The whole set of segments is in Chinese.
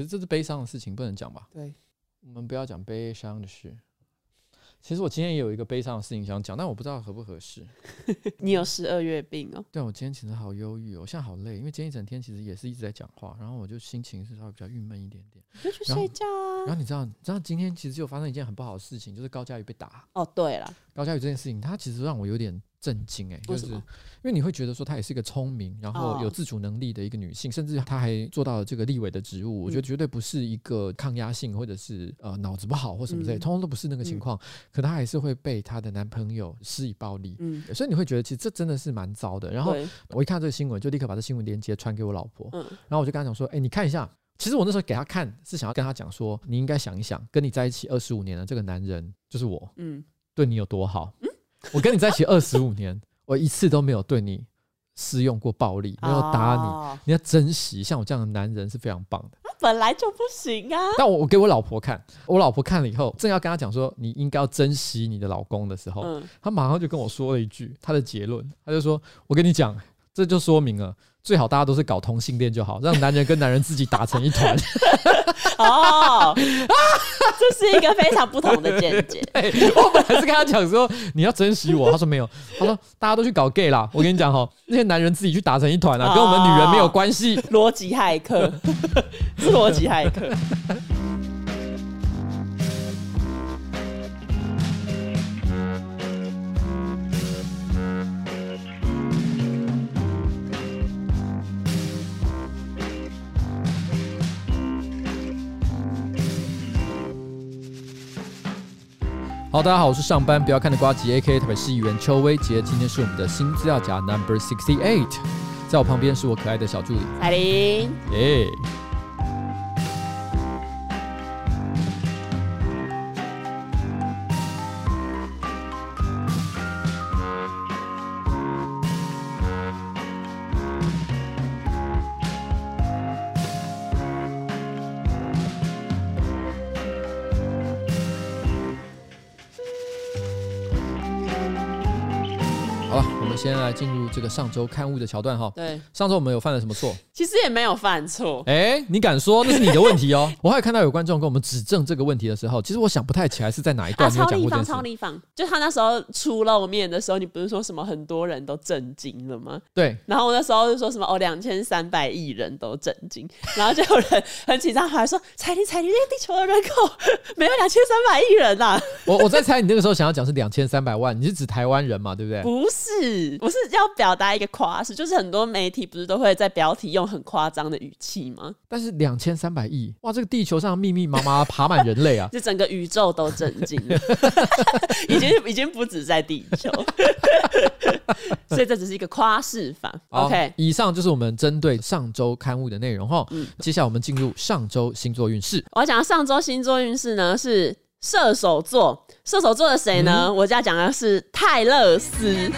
可是这是悲伤的事情，不能讲吧？对，我们不要讲悲伤的事。其实我今天也有一个悲伤的事情想讲，但我不知道合不合适。你有十二月病哦？对，我今天其实好忧郁哦，我现在好累，因为今天一整天其实也是一直在讲话，然后我就心情是稍微比较郁闷一点点。就去睡觉啊。然后你知道，你知道今天其实就发生一件很不好的事情，就是高佳宇被打。哦，对了，高佳宇这件事情，他其实让我有点。震惊哎，就是因为你会觉得说她也是一个聪明，然后有自主能力的一个女性，甚至她还做到了这个立委的职务。我觉得绝对不是一个抗压性或者是呃脑子不好或什么之类，通通都不是那个情况。可她还是会被她的男朋友施以暴力，嗯，所以你会觉得其实这真的是蛮糟的。然后我一看这个新闻，就立刻把这新闻链接传给我老婆，嗯，然后我就跟她讲说，哎，你看一下，其实我那时候给她看是想要跟她讲说，你应该想一想，跟你在一起二十五年的这个男人就是我，嗯，对你有多好，嗯，我跟你在一起二十五年。我一次都没有对你施用过暴力，没有打你，哦、你要珍惜。像我这样的男人是非常棒的。本来就不行啊！但我我给我老婆看，我老婆看了以后，正要跟她讲说你应该要珍惜你的老公的时候，嗯、她马上就跟我说了一句她的结论，她就说：“我跟你讲，这就说明了。”最好大家都是搞同性恋就好，让男人跟男人自己打成一团。哦，这是一个非常不同的见解。我本来是跟他讲说你要珍惜我，他说没有，他说大家都去搞 gay 啦。我跟你讲哈，那些男人自己去打成一团啊，跟我们女人没有关系。逻辑骇客，是逻辑骇客。好，大家好，我是上班不要看的瓜吉 A.K.A 台北市议员邱威杰，今天是我们的新资料夹 Number Sixty Eight，在我旁边是我可爱的小助理彩玲，耶。先来进入这个上周刊物的桥段哈。对，上周我们有犯了什么错？其实也没有犯错。哎，你敢说那是你的问题哦？我还有看到有观众跟我们指正这个问题的时候，其实我想不太起来是在哪一段。超立方，超立方，就他那时候出露面的时候，你不是说什么很多人都震惊了吗？对。然后我那时候就说什么哦，两千三百亿人都震惊，然后就有人很紧张，还说彩铃彩铃，这个地球的人口 没有两千三百亿人呐。我我在猜你那个时候想要讲是两千三百万，你是指台湾人嘛？对不对？不是，我是要表。表达一个夸饰，就是很多媒体不是都会在标题用很夸张的语气吗？但是两千三百亿，哇，这个地球上密密麻麻爬满人类啊，就整个宇宙都震惊了，已经已经不止在地球，所以这只是一个夸饰法。好 OK，以上就是我们针对上周刊物的内容哈。嗯，接下来我们进入上周星座运势。我要讲的上周星座运势呢是射手座，射手座的谁呢？嗯、我就要讲的是泰勒丝。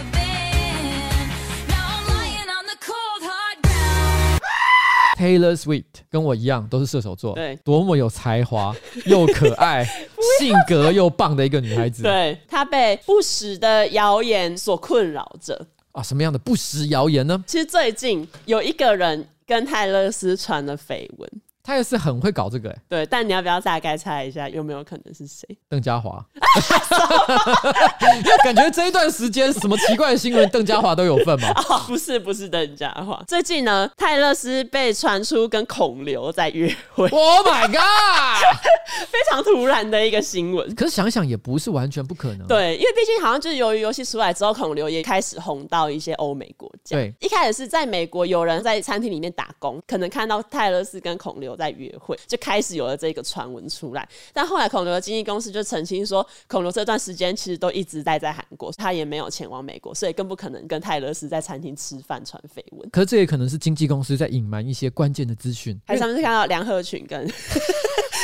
Taylor Swift 跟我一样都是射手座，对，多么有才华 又可爱，性格又棒的一个女孩子。对，她被不实的谣言所困扰着啊！什么样的不实谣言呢？其实最近有一个人跟泰勒斯传了绯闻。他也是很会搞这个、欸，对，但你要不要大概猜一下有没有可能是谁？邓家华，感觉这一段时间什么奇怪的新闻，邓家华都有份吗？哦，不是，不是邓家华。最近呢，泰勒斯被传出跟孔刘在约会。Oh my god！非常突然的一个新闻。可是想想也不是完全不可能。对，因为毕竟好像就是由于游戏出来之后，孔刘也开始红到一些欧美国家。对，一开始是在美国有人在餐厅里面打工，可能看到泰勒斯跟孔刘在约会，就开始有了这个传闻出来。但后来孔刘的经纪公司就澄清说，孔刘这段时间其实都一直待在韩国，他也没有前往美国，所以更不可能跟泰勒斯在餐厅吃饭传绯闻。可是这也可能是经纪公司在隐瞒一些关键的资讯。还上次看到梁鹤群跟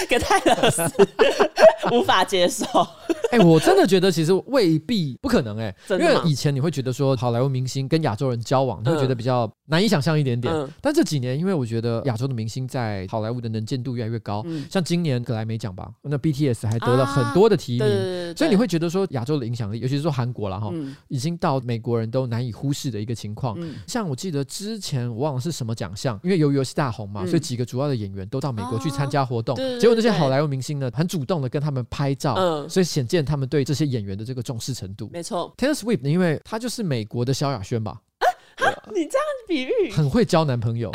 跟泰勒丝无法接受。哎、欸，我真的觉得其实未必不可能哎、欸，因为以前你会觉得说好莱坞明星跟亚洲人交往，你会觉得比较难以想象一点点。嗯、但这几年，因为我觉得亚洲的明星在好莱坞的能见度越来越高，嗯、像今年格莱美奖吧，那 BTS 还得了很多的提名，所以你会觉得说亚洲的影响力，尤其是说韩国了哈，嗯、已经到美国人都难以忽视的一个情况。嗯、像我记得之前我忘了是什么奖项，因为由于游戏大红嘛，嗯、所以几个主要的演员都到美国去参加活动，啊、结果那些好莱坞明星呢，很主动的跟他们拍照，嗯、所以显见他们对这些演员的这个重视程度。没错，Taylor Swift 因为他就是美国的萧亚轩吧。你这样比喻。很会交男朋友，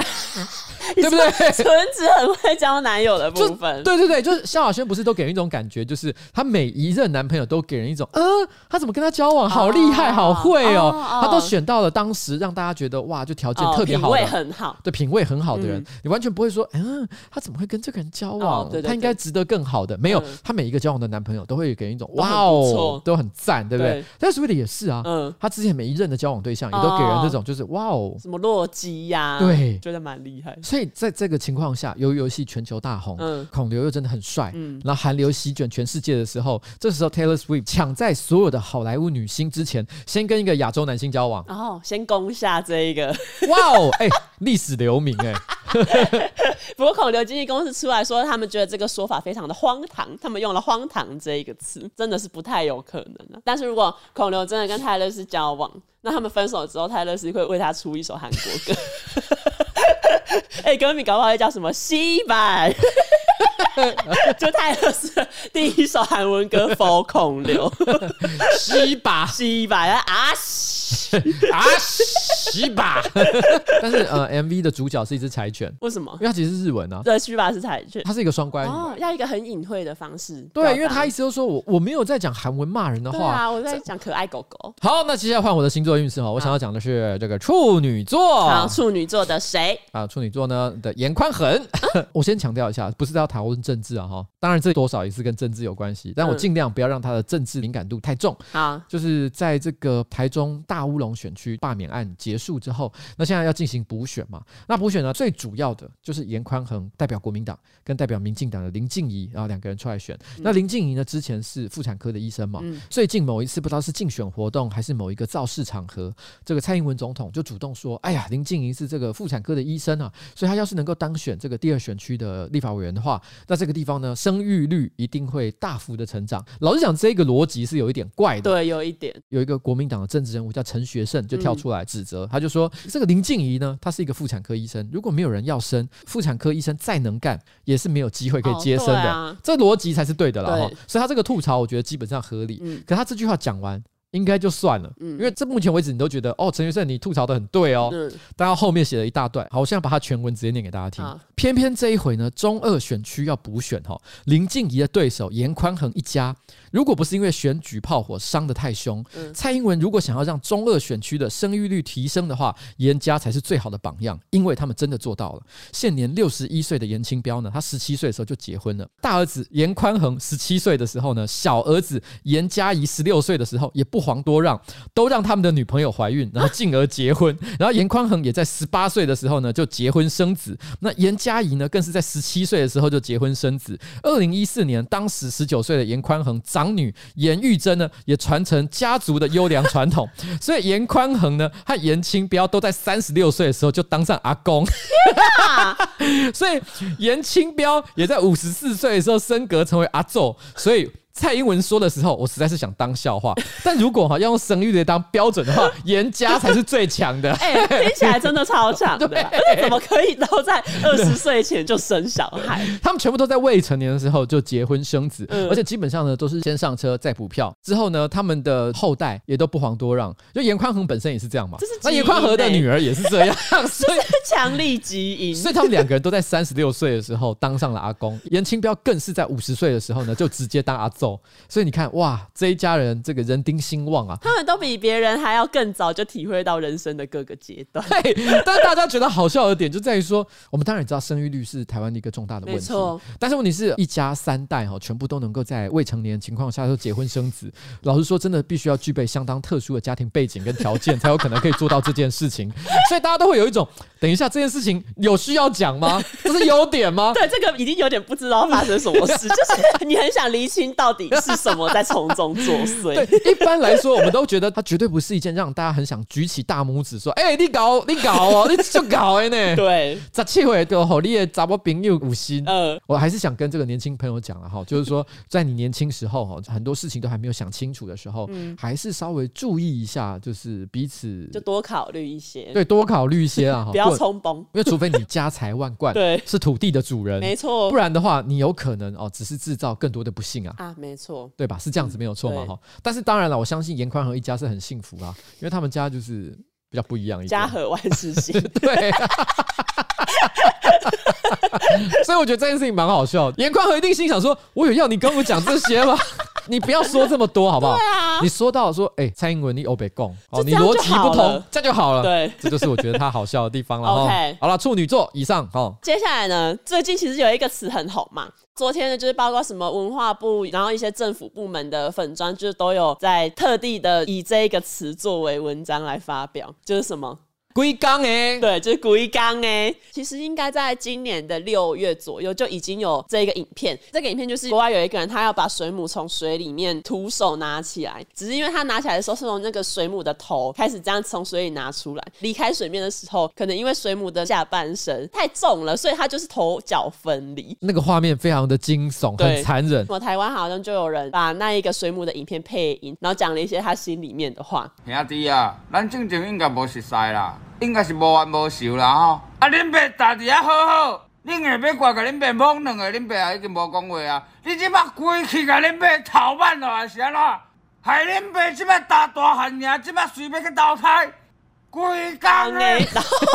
对不对？纯子很会交男友的部分，对对对，就是萧亚轩不是都给人一种感觉，就是她每一任男朋友都给人一种，嗯，她怎么跟他交往，好厉害，好会哦，她都选到了当时让大家觉得哇，就条件特别好，品味很好，对，品味很好的人，你完全不会说，嗯，她怎么会跟这个人交往？她应该值得更好的，没有，她每一个交往的男朋友都会给人一种哇哦，都很赞，对不对？但是 Swift 也是啊，嗯，她之前每一任的交往对象也都给人这种，就是哇哦，什么洛基呀，对，觉得蛮厉害。所以在这个情况下，由于游戏全球大红，嗯，孔刘又真的很帅，嗯，然后韩流席卷全世界的时候，这时候 Taylor Swift 抢在所有的好莱坞女星之前，先跟一个亚洲男星交往，哦，先攻下这一个，哇哦，哎，历史留名哎。不过孔刘经纪公司出来说，他们觉得这个说法非常的荒唐，他们用了“荒唐”这一个词，真的是不太有可能了。但是如果孔刘真的跟泰勒斯交往，那他们分手之后，泰勒斯会为他出一首韩国歌。哎、欸，歌名搞不好会叫什么《西版》，就泰勒斯第一首韩文歌《For 孔刘》，西吧西吧啊啊西吧。但是呃，MV 的主角是一只柴犬，为什么？因为它其实是日文啊。对，西吧是柴犬，它是一个双关语哦，要一个很隐晦的方式。对，因为他意思就是说我我没有在讲韩文骂人的话，对啊，我在讲可爱狗狗。好，那接下来换我的星座运势哈，我想要讲的是这个处女座。好，处女座的谁？啊，处女座呢的严宽恒。啊、我先强调一下，不是要讨论政治啊哈，当然这多少也是跟政治有关系，但我尽量不要让他的政治敏感度太重。好、嗯，就是在这个台中大乌龙选区罢免案结束之后，那现在要进行补选嘛？那补选呢，最主要的就是严宽恒代表国民党跟代表民进党的林静怡，然后两个人出来选。嗯、那林静怡呢，之前是妇产科的医生嘛，嗯、最近某一次不知道是竞选活动还是某一个造势场合，这个蔡英文总统就主动说：“哎呀，林静怡是这个妇产科的医生啊，所以他要是能够当选这个第二选区的立法委员的话，那这个地方呢，生育率一定会大幅的成长。老实讲，这个逻辑是有一点怪的。对，有一点。有一个国民党的政治人物叫陈学圣，就跳出来指责，嗯、他就说：这个林静怡呢，她是一个妇产科医生，如果没有人要生，妇产科医生再能干，也是没有机会可以接生的。哦啊、这逻辑才是对的了哈。所以他这个吐槽，我觉得基本上合理。嗯、可他这句话讲完。应该就算了，嗯，因为这目前为止你都觉得哦，陈学圣你吐槽的很对哦，嗯，但他后面写了一大段，好，我现在把他全文直接念给大家听。偏偏这一回呢，中二选区要补选哈，林静怡的对手严宽恒一家。如果不是因为选举炮火伤得太凶，嗯、蔡英文如果想要让中二选区的生育率提升的话，严家才是最好的榜样，因为他们真的做到了。现年六十一岁的严清标呢，他十七岁的时候就结婚了。大儿子严宽恒十七岁的时候呢，小儿子严嘉怡十六岁的时候也不遑多让，都让他们的女朋友怀孕，然后进而结婚。然后严宽恒也在十八岁的时候呢就结婚生子。那严嘉怡呢，更是在十七岁的时候就结婚生子。二零一四年，当时十九岁的严宽恒长女严玉珍呢，也传承家族的优良传统，所以严宽恒呢和严清标都在三十六岁的时候就当上阿公，所以严清标也在五十四岁的时候升格成为阿祖，所以。蔡英文说的时候，我实在是想当笑话。但如果哈要用生育率当标准的话，严家才是最强的。哎、欸，听起来真的超强的。对，怎么可以都在二十岁前就生小孩？他们全部都在未成年的时候就结婚生子，嗯、而且基本上呢都是先上车再补票。之后呢，他们的后代也都不遑多让。就严宽恒本身也是这样嘛。那严宽恒的女儿也是这样，所以强力基因。所以他们两个人都在三十六岁的时候当上了阿公。严清标更是在五十岁的时候呢就直接当阿祖。所以你看，哇，这一家人这个人丁兴旺啊，他们都比别人还要更早就体会到人生的各个阶段。对，但是大家觉得好笑的点就在于说，我们当然也知道生育率是台湾的一个重大的问题，没错。但是问题是一家三代哈，全部都能够在未成年情况下就结婚生子，老实说，真的必须要具备相当特殊的家庭背景跟条件，才有可能可以做到这件事情。所以大家都会有一种，等一下这件事情有需要讲吗？这是优点吗？对，这个已经有点不知道发生什么事，就是你很想厘清到到底是什么在从中作祟？对，一般来说，我们都觉得它绝对不是一件让大家很想举起大拇指说：“哎、欸，你搞，你搞哦，你就搞哎呢。”对，这七回都好，你也找不朋友五心。嗯，我还是想跟这个年轻朋友讲了哈，就是说，在你年轻时候哈，很多事情都还没有想清楚的时候，嗯，还是稍微注意一下，就是彼此就多考虑一些，对，多考虑一些啊，不要冲崩，因为除非你家财万贯，对，是土地的主人，没错，不然的话，你有可能哦，只是制造更多的不幸啊。啊，没错，对吧？是这样子没有错嘛哈。但是当然了，我相信严宽和一家是很幸福啊，因为他们家就是比较不一样一点，家和万事兴，对。所以我觉得这件事情蛮好笑的。颜宽和一定心想说：“我有要你跟我讲这些吗？你不要说这么多好不好？对啊，你说到说，哎、欸，蔡英文你欧北共哦，你逻辑不同，这样就好了。对，这就是我觉得他好笑的地方了。OK，好了，处女座以上哦。接下来呢，最近其实有一个词很红嘛。昨天呢，就是包括什么文化部，然后一些政府部门的粉砖，就是都有在特地的以这一个词作为文章来发表，就是什么。龟缸哎，对，就是龟缸哎。其实应该在今年的六月左右就已经有这个影片。这个影片就是国外有一个人，他要把水母从水里面徒手拿起来，只是因为他拿起来的时候是从那个水母的头开始这样从水里拿出来，离开水面的时候，可能因为水母的下半身太重了，所以他就是头脚分离。那个画面非常的惊悚，很残忍。我台湾好像就有人把那一个水母的影片配音，然后讲了一些他心里面的话。兄弟啊，咱正经应该无熟识啦。应该是无冤无仇啦吼！啊，恁爸家己啊好好，恁下要怪甲恁爸摸两个，恁爸也已经无讲话啊！你即摆规气甲恁爸头挽落来是安怎？害恁爸即摆大大汉尔，即摆随便去投胎。龟缸哎，然后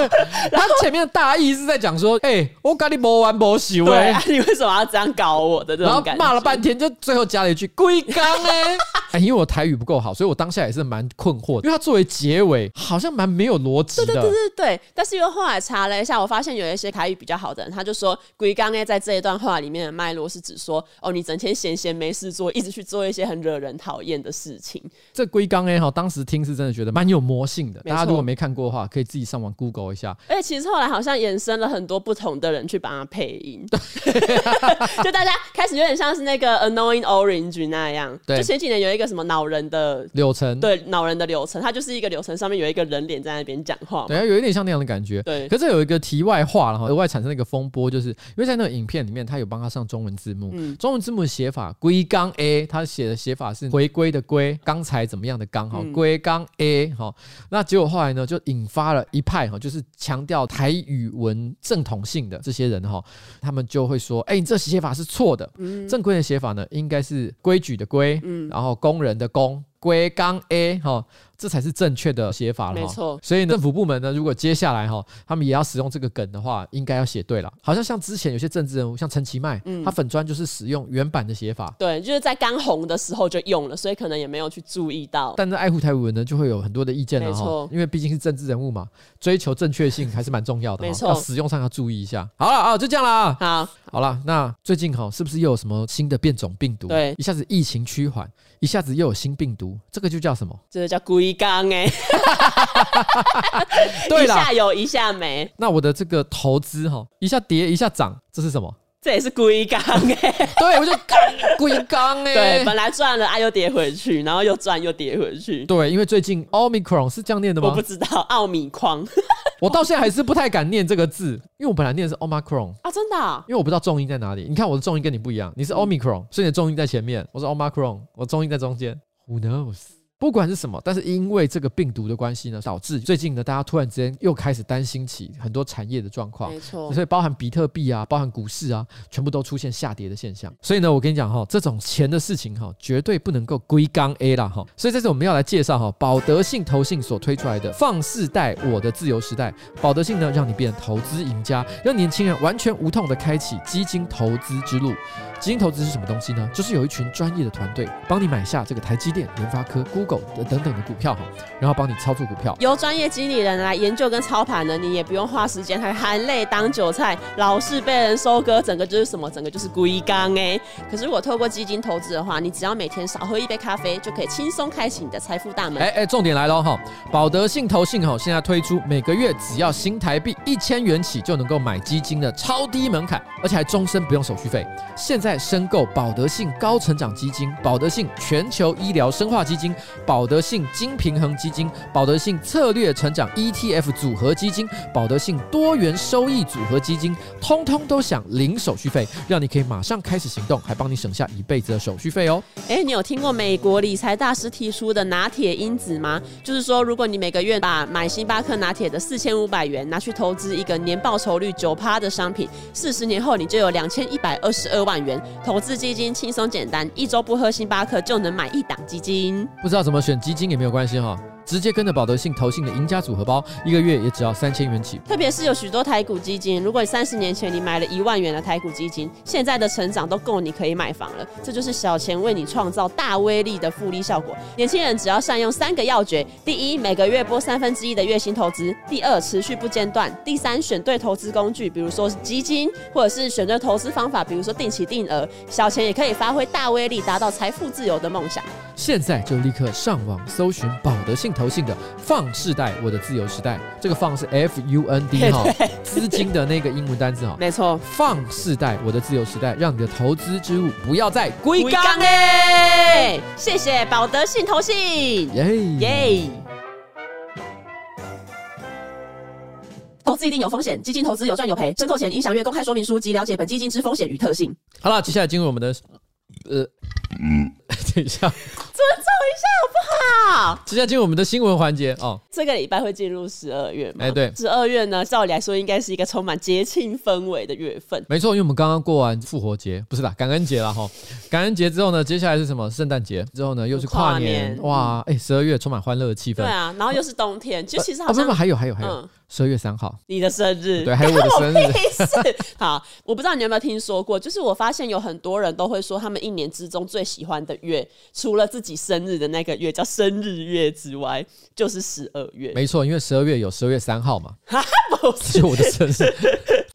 然后前面的大意是在讲说，哎、欸，我跟你没完没休哎，你为什么要这样搞我的这种感觉？骂了半天，就最后加了一句龟缸 哎，因为我台语不够好，所以我当下也是蛮困惑的，因为它作为结尾好像蛮没有逻辑的。对对对对对，但是因为后来查了一下，我发现有一些台语比较好的人，他就说龟缸哎，在这一段话里面的脉络是指说，哦，你整天闲闲没事做，一直去做一些很惹人讨厌的事情。这龟缸哎哈，当时听是真的觉得蛮有魔性的，大家如果没看过的话，可以自己上网 Google 一下。而且其实后来好像衍生了很多不同的人去帮他配音，就大家开始有点像是那个 Annoying Orange 那样。对，就前几年有一个什么恼人的柳程，对，恼人的柳程，它就是一个柳程上面有一个人脸在那边讲话，对，有一点像那样的感觉。对，可是有一个题外话了哈，额外产生了一个风波，就是因为在那个影片里面，他有帮他上中文字幕，嗯、中文字幕的写法龟缸 A，他写的写法是回归的归，刚才怎么样的刚哈，龟缸 A 哈，那结果后来呢，就引发了。一派哈，就是强调台语文正统性的这些人哈，他们就会说：“哎、欸，你这写法是错的，正规的写法呢，应该是规矩的规，然后工人的工，龟缸 A 哈。”这才是正确的写法了，没错。所以政府部门呢，如果接下来哈，他们也要使用这个梗的话，应该要写对了。好像像之前有些政治人物，像陈其迈，嗯，他粉专就是使用原版的写法，对，就是在刚红的时候就用了，所以可能也没有去注意到。但是爱护台语文呢，就会有很多的意见了哈，因为毕竟是政治人物嘛，追求正确性还是蛮重要的，没错，要使用上要注意一下。好了啊，就这样了啊，好，好了，那最近哈，是不是又有什么新的变种病毒？对，一下子疫情趋缓。一下子又有新病毒，这个就叫什么？这个叫龟缸哎，对啦，一下有一下没。那我的这个投资哈，一下跌一下涨，这是什么？这也是龟缸哎，对，我就龟缸哎，对，本来赚了啊，又跌回去，然后又赚又跌回去。对，因为最近 Omicron 是这样念的吗？我不知道，奥米框。我到现在还是不太敢念这个字，因为我本来念的是 Omicron 啊，真的啊？因为我不知道重音在哪里。你看我的重音跟你不一样，你是 Omicron，所以你的重音在前面，我是 Omicron，我重音在中间。Who knows？不管是什么，但是因为这个病毒的关系呢，导致最近呢，大家突然之间又开始担心起很多产业的状况。没错，所以包含比特币啊，包含股市啊，全部都出现下跌的现象。所以呢，我跟你讲哈，这种钱的事情哈，绝对不能够归缸 A 啦哈。所以这次我们要来介绍哈，保德信投信所推出来的放世代我的自由时代，保德信呢，让你变投资赢家，让年轻人完全无痛的开启基金投资之路。基金投资是什么东西呢？就是有一群专业的团队帮你买下这个台积电、联发科、狗等等的股票哈，然后帮你操作股票。由专业经理人来研究跟操盘呢，你也不用花时间，还含泪当韭菜，老是被人收割，整个就是什么？整个就是龟缸哎。可是如果透过基金投资的话，你只要每天少喝一杯咖啡，就可以轻松开启你的财富大门。哎哎，重点来了哈，保德信投信哈，现在推出每个月只要新台币一千元起就能够买基金的超低门槛，而且还终身不用手续费。现在申购保德信高成长基金、保德信全球医疗生化基金、保德信金平衡基金、保德信策略成长 ETF 组合基金、保德信多元收益组合基金，通通都享零手续费，让你可以马上开始行动，还帮你省下一辈子的手续费哦。哎，你有听过美国理财大师提出的拿铁因子吗？就是说，如果你每个月把买星巴克拿铁的四千五百元拿去投资一个年报酬率九趴的商品，四十年后你就有两千一百二十二万元。投资基金轻松简单，一周不喝星巴克就能买一档基金。不知道怎么选基金也没有关系哈。直接跟着保德信投信的赢家组合包，一个月也只要三千元起。特别是有许多台股基金，如果你三十年前你买了一万元的台股基金，现在的成长都够你可以买房了。这就是小钱为你创造大威力的复利效果。年轻人只要善用三个要诀：第一，每个月拨三分之一的月薪投资；第二，持续不间断；第三，选对投资工具，比如说是基金，或者是选对投资方法，比如说定期定额。小钱也可以发挥大威力，达到财富自由的梦想。现在就立刻上网搜寻保德信投信的 FUN 世代，我的自由时代。这个 FUN 是 F U N D 哈，资金的那个英文单字哈。没错，FUN 世代，我的自由时代，让你的投资之物不要再归缸嘞！谢谢保德信投信，耶耶！投资一定有风险，基金投资有赚有赔，申购前应详阅公开说明书及了解本基金之风险与特性。好了，接下来进入我们的呃。嗯，等一下，尊重一下好不好？接下来进入我们的新闻环节哦。这个礼拜会进入十二月吗？哎，对，十二月呢，照理来说应该是一个充满节庆氛围的月份。没错，因为我们刚刚过完复活节，不是啦，感恩节了哈。感恩节之后呢，接下来是什么？圣诞节之后呢，又是跨年。跨年哇，哎，十二月充满欢乐的气氛。对啊，然后又是冬天，就其实好像……还有还有还有。嗯十二月三号，你的生日，对，还有我的生日。好，我不知道你有没有听说过，就是我发现有很多人都会说，他们一年之中最喜欢的月，除了自己生日的那个月叫生日月之外，就是十二月。没错，因为十二月有十二月三号嘛，不是我的生日。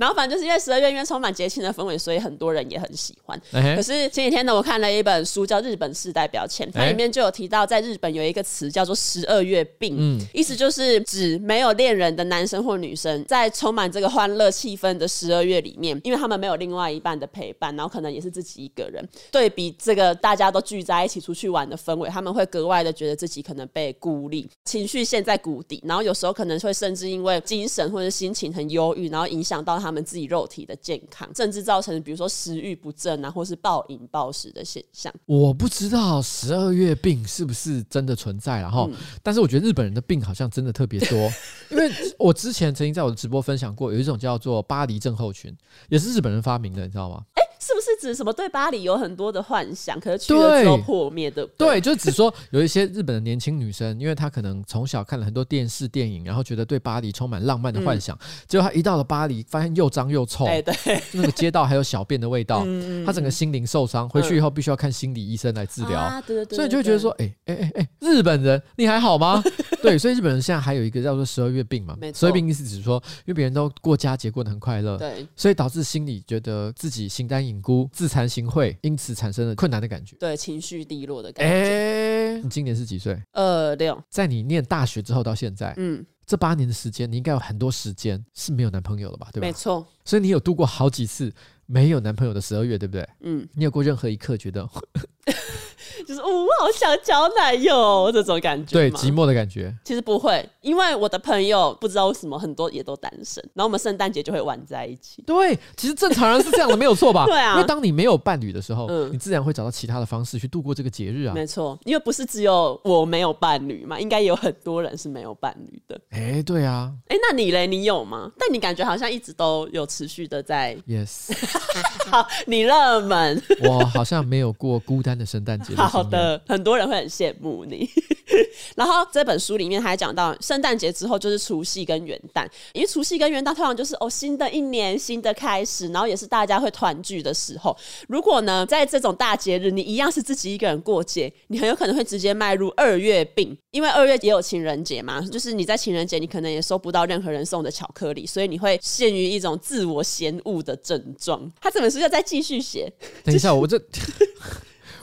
然后反正就是因为十二月因为充满节庆的氛围，所以很多人也很喜欢。可是前几天呢，我看了一本书叫《日本世代标签》，它里面就有提到，在日本有一个词叫做“十二月病”，嗯，意思就是指没有恋人的男。男生或女生在充满这个欢乐气氛的十二月里面，因为他们没有另外一半的陪伴，然后可能也是自己一个人，对比这个大家都聚在一起出去玩的氛围，他们会格外的觉得自己可能被孤立，情绪陷在谷底，然后有时候可能会甚至因为精神或者心情很忧郁，然后影响到他们自己肉体的健康，甚至造成比如说食欲不振啊，或是暴饮暴食的现象。我不知道十二月病是不是真的存在，然后，嗯、但是我觉得日本人的病好像真的特别多，因为我。之前曾经在我的直播分享过，有一种叫做巴黎症候群，也是日本人发明的，你知道吗？是不是指什么对巴黎有很多的幻想，可是去了之后破灭的？对，就是指说有一些日本的年轻女生，因为她可能从小看了很多电视电影，然后觉得对巴黎充满浪漫的幻想，嗯、结果她一到了巴黎，发现又脏又臭，对，对，那个街道还有小便的味道，她整个心灵受伤，回去以后必须要看心理医生来治疗。啊，对对对，所以就会觉得说，哎哎哎哎，日本人你还好吗？对，所以日本人现在还有一个叫做十二月病嘛，十二月病意思是说，因为别人都过佳节过得很快乐，对，所以导致心里觉得自己形单影孤，自惭形秽，因此产生了困难的感觉，对，情绪低落的感觉。哎，你今年是几岁？二六。在你念大学之后到现在，嗯，这八年的时间，你应该有很多时间是没有男朋友了吧？对吧？没错。所以你有度过好几次没有男朋友的十二月，对不对？嗯。你有过任何一刻觉得？就是我好想交男友这种感觉，对，寂寞的感觉。其实不会，因为我的朋友不知道为什么很多也都单身，然后我们圣诞节就会玩在一起。对，其实正常人是这样的，没有错吧？对啊，因为当你没有伴侣的时候，嗯，你自然会找到其他的方式去度过这个节日啊。没错，因为不是只有我没有伴侣嘛，应该有很多人是没有伴侣的。哎，对啊。哎，那你嘞？你有吗？但你感觉好像一直都有持续的在。Yes。好，你热门。我好像没有过孤单的圣诞节。好的，很多人会很羡慕你。然后这本书里面还讲到，圣诞节之后就是除夕跟元旦，因为除夕跟元旦通常就是哦新的一年新的开始，然后也是大家会团聚的时候。如果呢在这种大节日，你一样是自己一个人过节，你很有可能会直接迈入二月病，因为二月也有情人节嘛，就是你在情人节你可能也收不到任何人送的巧克力，所以你会陷于一种自我嫌恶的症状。他这本书要再继续写。等一下，我这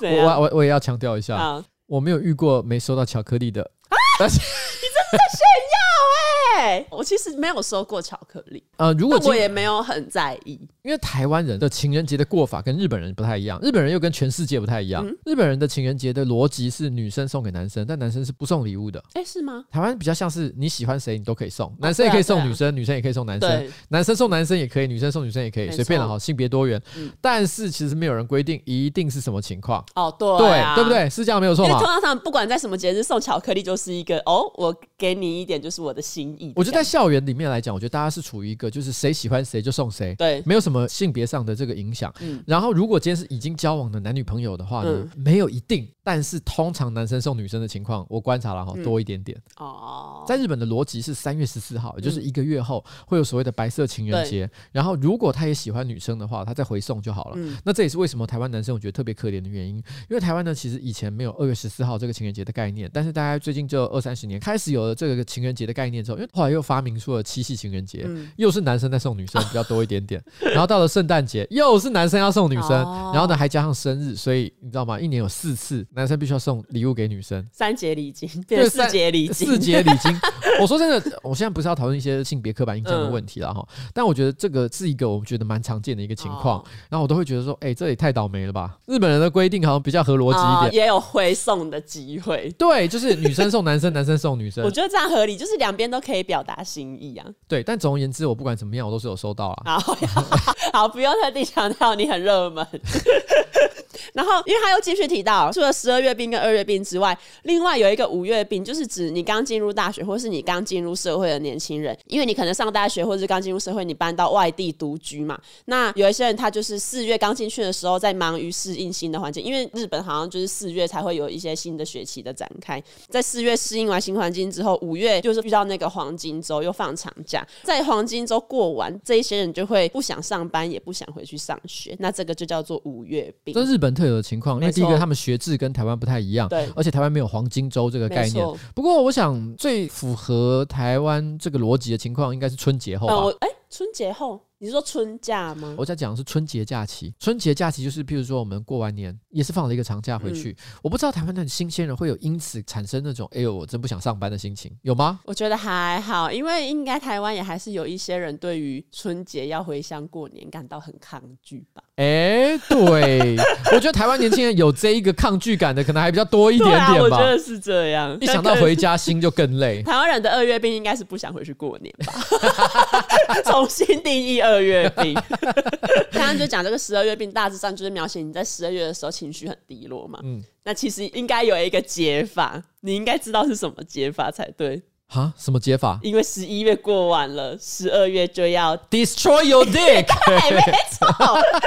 我我我也要强调一下，我没有遇过没收到巧克力的。啊，但 是你真的炫耀哎、欸！我其实没有收过巧克力，呃，如果我也没有很在意。因为台湾人的情人节的过法跟日本人不太一样，日本人又跟全世界不太一样。嗯、日本人的情人节的逻辑是女生送给男生，但男生是不送礼物的。哎、欸，是吗？台湾比较像是你喜欢谁你都可以送，男生也可以送女生，啊啊、女生也可以送男生，男生送男生也可以，女生送女生也可以，随便了哈，性别多元。嗯、但是其实没有人规定一定是什么情况。哦，对、啊，对，对不对？是这样没有错吗？通常他们不管在什么节日送巧克力，就是一个哦，我给你一点，就是我的心意。我觉得在校园里面来讲，我觉得大家是处于一个就是谁喜欢谁就送谁，对，没有什么性别上的。的这个影响，嗯，然后如果今天是已经交往的男女朋友的话呢，嗯、没有一定。但是通常男生送女生的情况，我观察了哈，多一点点。哦，在日本的逻辑是三月十四号，也就是一个月后会有所谓的白色情人节。然后如果他也喜欢女生的话，他再回送就好了。那这也是为什么台湾男生我觉得特别可怜的原因，因为台湾呢其实以前没有二月十四号这个情人节的概念，但是大概最近这二三十年开始有了这个情人节的概念之后，因为后来又发明出了七夕情人节，又是男生在送女生比较多一点点。然后到了圣诞节，又是男生要送女生，然后呢还加上生日，所以你知道吗？一年有四次男生必须要送礼。物给女生，三节礼金变四节礼金，四节礼金。我说真的，我现在不是要讨论一些性别刻板印象的问题了哈，嗯、但我觉得这个是一个我觉得蛮常见的一个情况，哦、然后我都会觉得说，哎、欸，这也太倒霉了吧？日本人的规定好像比较合逻辑一点，哦，也有回送的机会。对，就是女生送男生，男生送女生。我觉得这样合理，就是两边都可以表达心意啊。对，但总而言之，我不管怎么样，我都是有收到啊。好，好，不用特地强调你很热门。然后，因为他又继续提到，除了十二月病跟二月病之外，另外有一个五月病，就是指你刚进入大学或是你刚进入社会的年轻人，因为你可能上大学或是刚进入社会，你搬到外地独居嘛。那有一些人他就是四月刚进去的时候，在忙于适应新的环境，因为日本好像就是四月才会有一些新的学期的展开，在四月适应完新环境之后，五月就是遇到那个黄金周又放长假，在黄金周过完，这一些人就会不想上班，也不想回去上学，那这个就叫做五月病。这日本特有的情况，因为第一个他们学制跟台湾不太一样，对，而且台湾没有黄金周这个概念。不过，我想最符合台湾这个逻辑的情况，应该是春节后吧？哎、呃，春节后。你是说春假吗？我在讲的是春节假期。春节假期就是，譬如说我们过完年也是放了一个长假回去。嗯、我不知道台湾的新鲜人会有因此产生那种“哎呦，我真不想上班”的心情，有吗？我觉得还好，因为应该台湾也还是有一些人对于春节要回乡过年感到很抗拒吧。哎、欸，对，我觉得台湾年轻人有这一个抗拒感的，可能还比较多一点点吧。啊、我觉得是这样，一想到回家心就更累。台湾人的二月病应该是不想回去过年吧？重新定义二。二月病，刚刚就讲这个十二月病，大致上就是描写你在十二月的时候情绪很低落嘛。嗯，那其实应该有一个解法，你应该知道是什么解法才对。哈？什么解法？因为十一月过完了，十二月就要 destroy your dick，对，没错。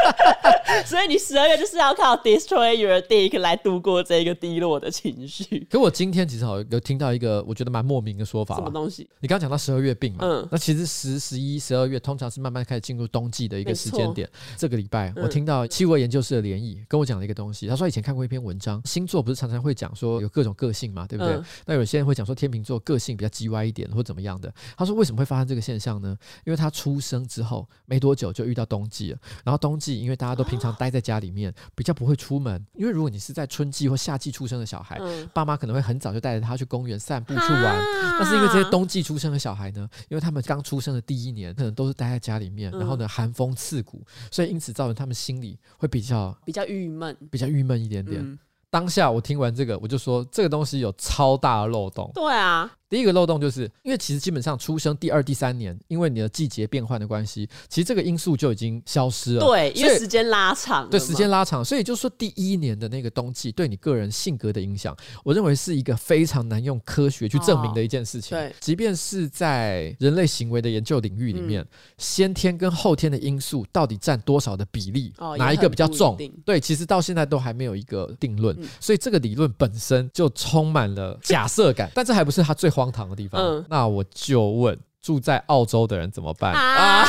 所以你十二月就是要靠 destroy your dick 来度过这个低落的情绪。可我今天其实好有听到一个我觉得蛮莫名的说法。什么东西？你刚刚讲到十二月病嘛？嗯。那其实十、十一、十二月通常是慢慢开始进入冬季的一个时间点。这个礼拜我听到七国研究室的联谊跟我讲了一个东西。他说以前看过一篇文章，星座不是常常会讲说有各种个性嘛，对不对？嗯、那有些人会讲说天秤座个性比较叽歪一点，或怎么样的？他说为什么会发生这个现象呢？因为他出生之后没多久就遇到冬季了，然后冬季因为大家都平常待在家里面，比较不会出门。因为如果你是在春季或夏季出生的小孩，爸妈可能会很早就带着他去公园散步去玩。但是因为这些冬季出生的小孩呢，因为他们刚出生的第一年可能都是待在家里面，然后呢寒风刺骨，所以因此造成他们心里会比较比较郁闷，比较郁闷一点点。当下我听完这个，我就说这个东西有超大的漏洞。对啊。第一个漏洞就是因为其实基本上出生第二、第三年，因为你的季节变换的关系，其实这个因素就已经消失了。对，因为时间拉长。对，时间拉长，所以就是说第一年的那个冬季对你个人性格的影响，我认为是一个非常难用科学去证明的一件事情。对，即便是在人类行为的研究领域里面，先天跟后天的因素到底占多少的比例，哪一个比较重？对，其实到现在都还没有一个定论。所以这个理论本身就充满了假设感，但这还不是它最荒唐的地方。嗯，那我就问，住在澳洲的人怎么办啊？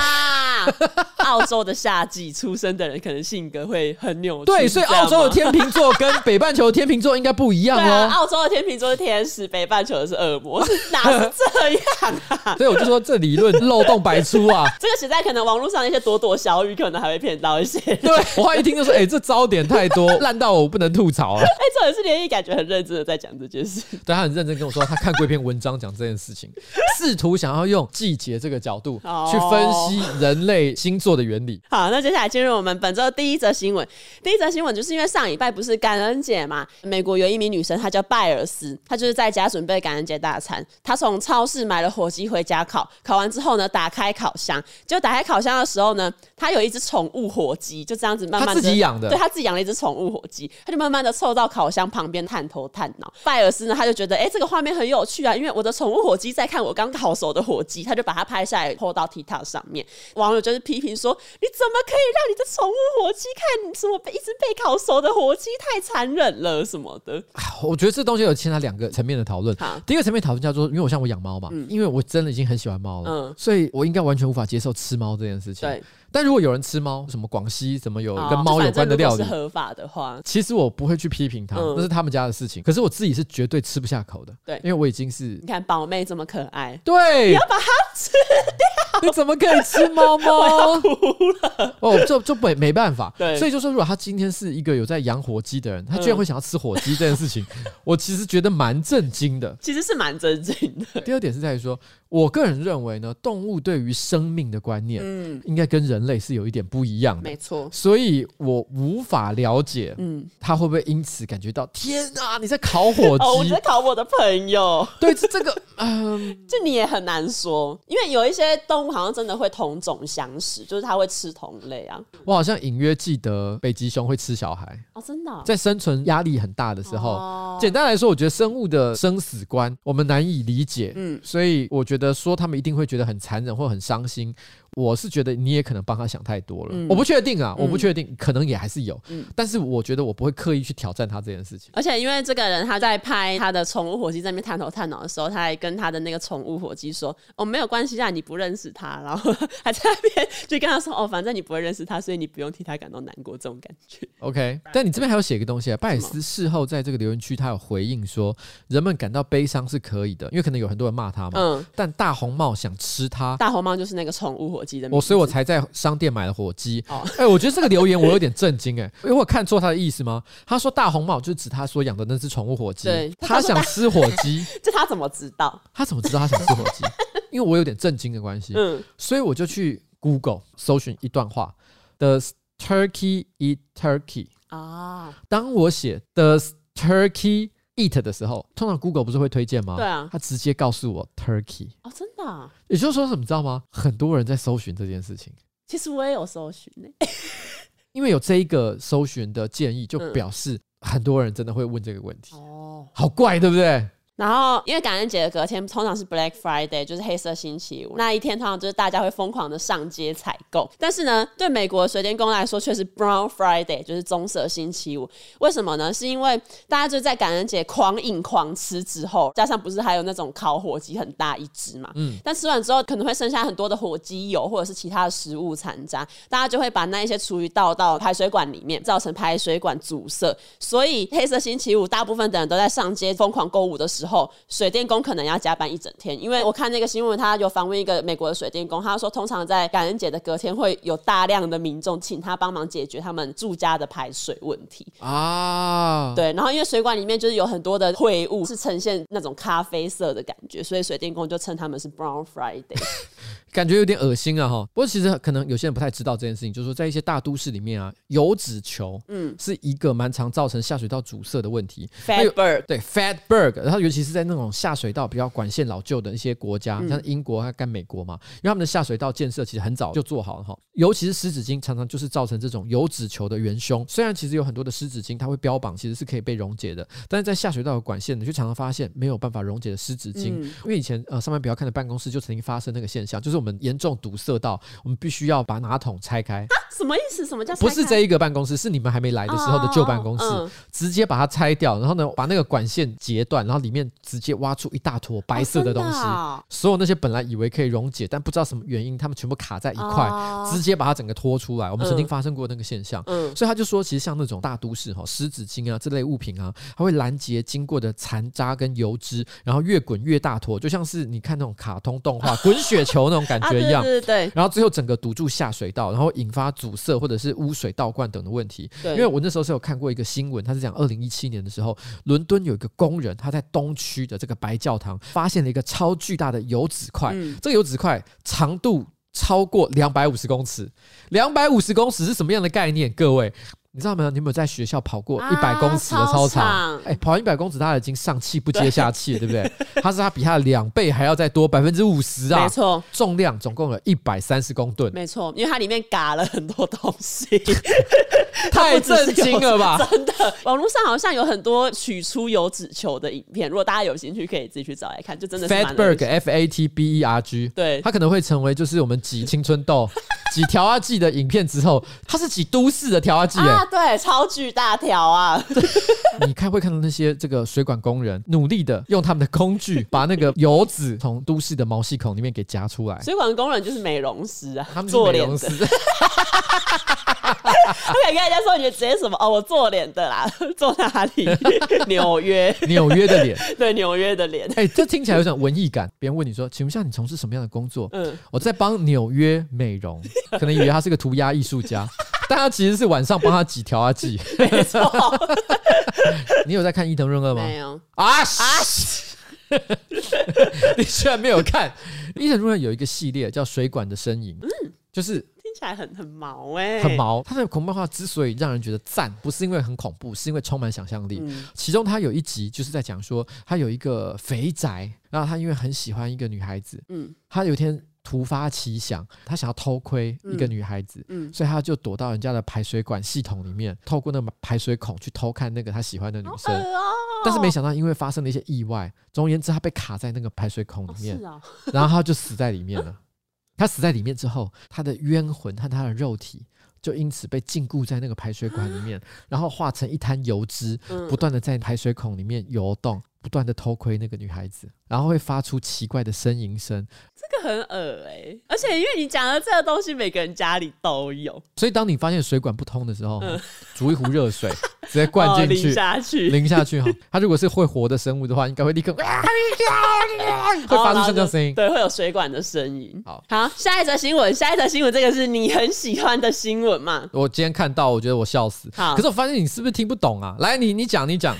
澳洲的夏季出生的人，可能性格会很扭曲。对，所以澳洲的天秤座跟北半球的天秤座应该不一样哦。澳洲的天秤座是天使，北半球的是恶魔，是哪是这样啊？所以我就说这理论漏洞百出啊。这个实在可能网络上那些朵朵小雨，可能还会骗到一些。对，我话一听就说，哎、欸，这招点太多，烂到我不能吐槽了。哎、欸，这也是连毅感觉很认真的在讲这件事。对，他很认真跟我说，他看过一篇文章讲这件事情，试图想要用季节这个角度去分析人类星座的原理。好。那接下来进入我们本周第一则新闻。第一则新闻就是因为上礼拜不是感恩节嘛，美国有一名女生，她叫拜尔斯，她就是在家准备感恩节大餐。她从超市买了火鸡回家烤，烤完之后呢，打开烤箱，就打开烤箱的时候呢，她有一只宠物火鸡，就这样子慢慢的，她自己养的，对，他自己养了一只宠物火鸡，他就慢慢的凑到烤箱旁边探头探脑。拜尔斯呢，他就觉得哎、欸，这个画面很有趣啊，因为我的宠物火鸡在看我刚烤熟的火鸡，他就把它拍下来，拖到 TikTok 上面。网友就是批评说，你怎么？可以让你的宠物火鸡看什么？一直被烤熟的火鸡太残忍了什么的。我觉得这东西有牵扯两个层面的讨论。好第一个层面讨论叫做，因为我像我养猫嘛，嗯、因为我真的已经很喜欢猫了，嗯、所以我应该完全无法接受吃猫这件事情。对。但如果有人吃猫，什么广西怎么有跟猫有关的料理，哦、是合法的话，其实我不会去批评他，嗯、那是他们家的事情。可是我自己是绝对吃不下口的。对，因为我已经是你看宝妹这么可爱，对，你要把它吃掉，你怎么可以吃猫猫？哦，就就没没办法。对，所以就说，如果他今天是一个有在养火鸡的人，他居然会想要吃火鸡这件事情，嗯、我其实觉得蛮震惊的。其实是蛮震惊的。第二点是在于说，我个人认为呢，动物对于生命的观念，嗯，应该跟人类是有一点不一样的，没错，所以我无法了解，嗯，他会不会因此感觉到天啊，你在烤火鸡？哦，我在烤我的朋友。对，这个，嗯，这你也很难说，因为有一些动物好像真的会同种相食，就是它会吃同类啊。我好像隐约记得北极熊会吃小孩。哦，真的，在生存压力很大的时候，哦，简单来说，我觉得生物的生死观我们难以理解，嗯，所以我觉得说他们一定会觉得很残忍或很伤心。我是觉得你也可能帮他想太多了，嗯、我不确定啊，嗯、我不确定，可能也还是有，嗯、但是我觉得我不会刻意去挑战他这件事情。而且因为这个人他在拍他的宠物火鸡在那边探头探脑的时候，他还跟他的那个宠物火鸡说：“哦，没有关系啊，你不认识他。”然后还在那边就跟他说：“哦，反正你不会认识他，所以你不用替他感到难过。”这种感觉。OK，但你这边还有写一个东西啊，拜尔斯事后在这个留言区他有回应说：“人们感到悲伤是可以的，因为可能有很多人骂他嘛。嗯，但大红帽想吃他，大红帽就是那个宠物火鸡的，我所以我才。在商店买了火鸡，哎、哦欸，我觉得这个留言我有点震惊，哎，因为我看错他的意思吗？他说大红帽就是指他所养的那只宠物火鸡，对，他想吃火鸡，这他怎么知道？他怎么知道他想吃火鸡？因为我有点震惊的关系，嗯，所以我就去 Google 搜寻一段话：Does turkey eat turkey？啊，当我写 Does turkey eat 的时候，通常 Google 不是会推荐吗？对啊，他直接告诉我 turkey 哦，真的、啊，也就是说什么，你知道吗？很多人在搜寻这件事情。其实我也有搜寻呢、欸，因为有这一个搜寻的建议，就表示很多人真的会问这个问题。哦，好怪，对不对？然后，因为感恩节的隔天通常是 Black Friday，就是黑色星期五那一天，通常就是大家会疯狂的上街采购。但是呢，对美国的水电工来说，却是 Brown Friday，就是棕色星期五。为什么呢？是因为大家就在感恩节狂饮狂吃之后，加上不是还有那种烤火鸡很大一只嘛？嗯。但吃完之后可能会剩下很多的火鸡油或者是其他的食物残渣，大家就会把那一些厨余倒到排水管里面，造成排水管阻塞。所以黑色星期五，大部分的人都在上街疯狂购物的时候。之后，水电工可能要加班一整天，因为我看那个新闻，他有访问一个美国的水电工，他说，通常在感恩节的隔天，会有大量的民众请他帮忙解决他们住家的排水问题啊。对，然后因为水管里面就是有很多的秽物，是呈现那种咖啡色的感觉，所以水电工就称他们是 Brown Friday。感觉有点恶心啊哈。不过其实可能有些人不太知道这件事情，就是说在一些大都市里面啊，油脂球嗯是一个蛮常造成下水道阻塞的问题。Fatberg 对 Fatberg，然后尤其是在那种下水道比较管线老旧的一些国家，像英国跟美国嘛，因为他们的下水道建设其实很早就做好了哈。尤其是湿纸巾，常常就是造成这种油脂球的元凶。虽然其实有很多的湿纸巾，它会标榜其实是可以被溶解的，但是在下水道的管线你，就常常发现没有办法溶解的湿纸巾。嗯、因为以前呃上班比较看的办公室就曾经发生那个现象，就是我们严重堵塞到我们必须要把马桶拆开。啊，什么意思？什么叫？不是这一个办公室，是你们还没来的时候的旧办公室，直接把它拆掉，然后呢把那个管线截断，然后里面直接挖出一大坨白色的东西。哦哦、所有那些本来以为可以溶解，但不知道什么原因，他们全部卡在一块，哦、直接把它整个拖出来。我们曾经发生过那个现象，嗯、所以他就说，其实像那种大都市哈，湿纸巾啊这类物品啊，它会拦截经过的残渣跟油脂，然后越滚越大坨，就像是你看那种卡通动画滚雪球那种感觉一样。啊、对对对。然后最后整个堵住下水道，然后引发阻塞或者是污水倒灌等的问题。对。因为我那时候是有看过一个新闻，他是讲二零一七年的时候，伦敦有一个工人他在东区的这个白教堂发现了一个超巨大的油脂块，嗯、这个油脂块长度超过两百五十公尺，两百五十公尺是什么样的概念？各位。你知道没有？你有没有在学校跑过一百公尺的操场？哎、欸，跑一百公尺，他已经上气不接下气了，对，不对？他是他比他的两倍还要再多百分之五十啊！没错，重量总共有一百三十公吨。没错，因为它里面嘎了很多东西，太震惊了吧！真的，网络上好像有很多取出油脂球的影片，如果大家有兴趣，可以自己去找来看，就真的是。Fatberg F A T B E R G，对，他可能会成为就是我们挤青春痘、挤调压剂的影片之后，它是挤都市的调压剂哎。对，超巨大条啊！你看会看到那些这个水管工人努力的用他们的工具把那个油脂从都市的毛细孔里面给夹出来。水管工人就是美容师啊，他们做美容师。我敢跟人家说，你觉得直接什么？哦，我做脸的啦，做哪里？纽约，纽约的脸，对，纽约的脸。哎、欸，这听起来有种文艺感。别人问你说，请问一下，你从事什么样的工作？嗯，我在帮纽约美容，可能以为他是个涂鸦艺术家。但他其实是晚上帮他挤调啊剂，没错。你有在看伊藤润二吗？没有啊啊！你居然没有看？伊藤润二有一个系列叫《水管的身影》，嗯，就是听起来很很毛哎，很毛。他的恐怖漫画之所以让人觉得赞，不是因为很恐怖，是因为充满想象力。其中他有一集就是在讲说，他有一个肥宅，然后他因为很喜欢一个女孩子，嗯，他有一天。突发奇想，他想要偷窥一个女孩子，嗯嗯、所以他就躲到人家的排水管系统里面，透过那个排水孔去偷看那个他喜欢的女生。哦、但是没想到，因为发生了一些意外，总而言之，他被卡在那个排水孔里面，哦哦、然后他就死在里面了。他死在里面之后，他的冤魂和他的肉体就因此被禁锢在那个排水管里面，然后化成一滩油脂，不断的在排水孔里面游动。不断的偷窥那个女孩子，然后会发出奇怪的呻吟声，这个很恶哎、欸！而且因为你讲的这个东西，每个人家里都有，所以当你发现水管不通的时候，嗯、煮一壶热水，直接灌进去，哦、淋下去，淋下去哈。它如果是会活的生物的话，应该会立刻 会发出这个声音，对，会有水管的声音。好，好，下一则新闻，下一则新闻，这个是你很喜欢的新闻嘛？我今天看到，我觉得我笑死。好，可是我发现你是不是听不懂啊？来，你你讲，你讲。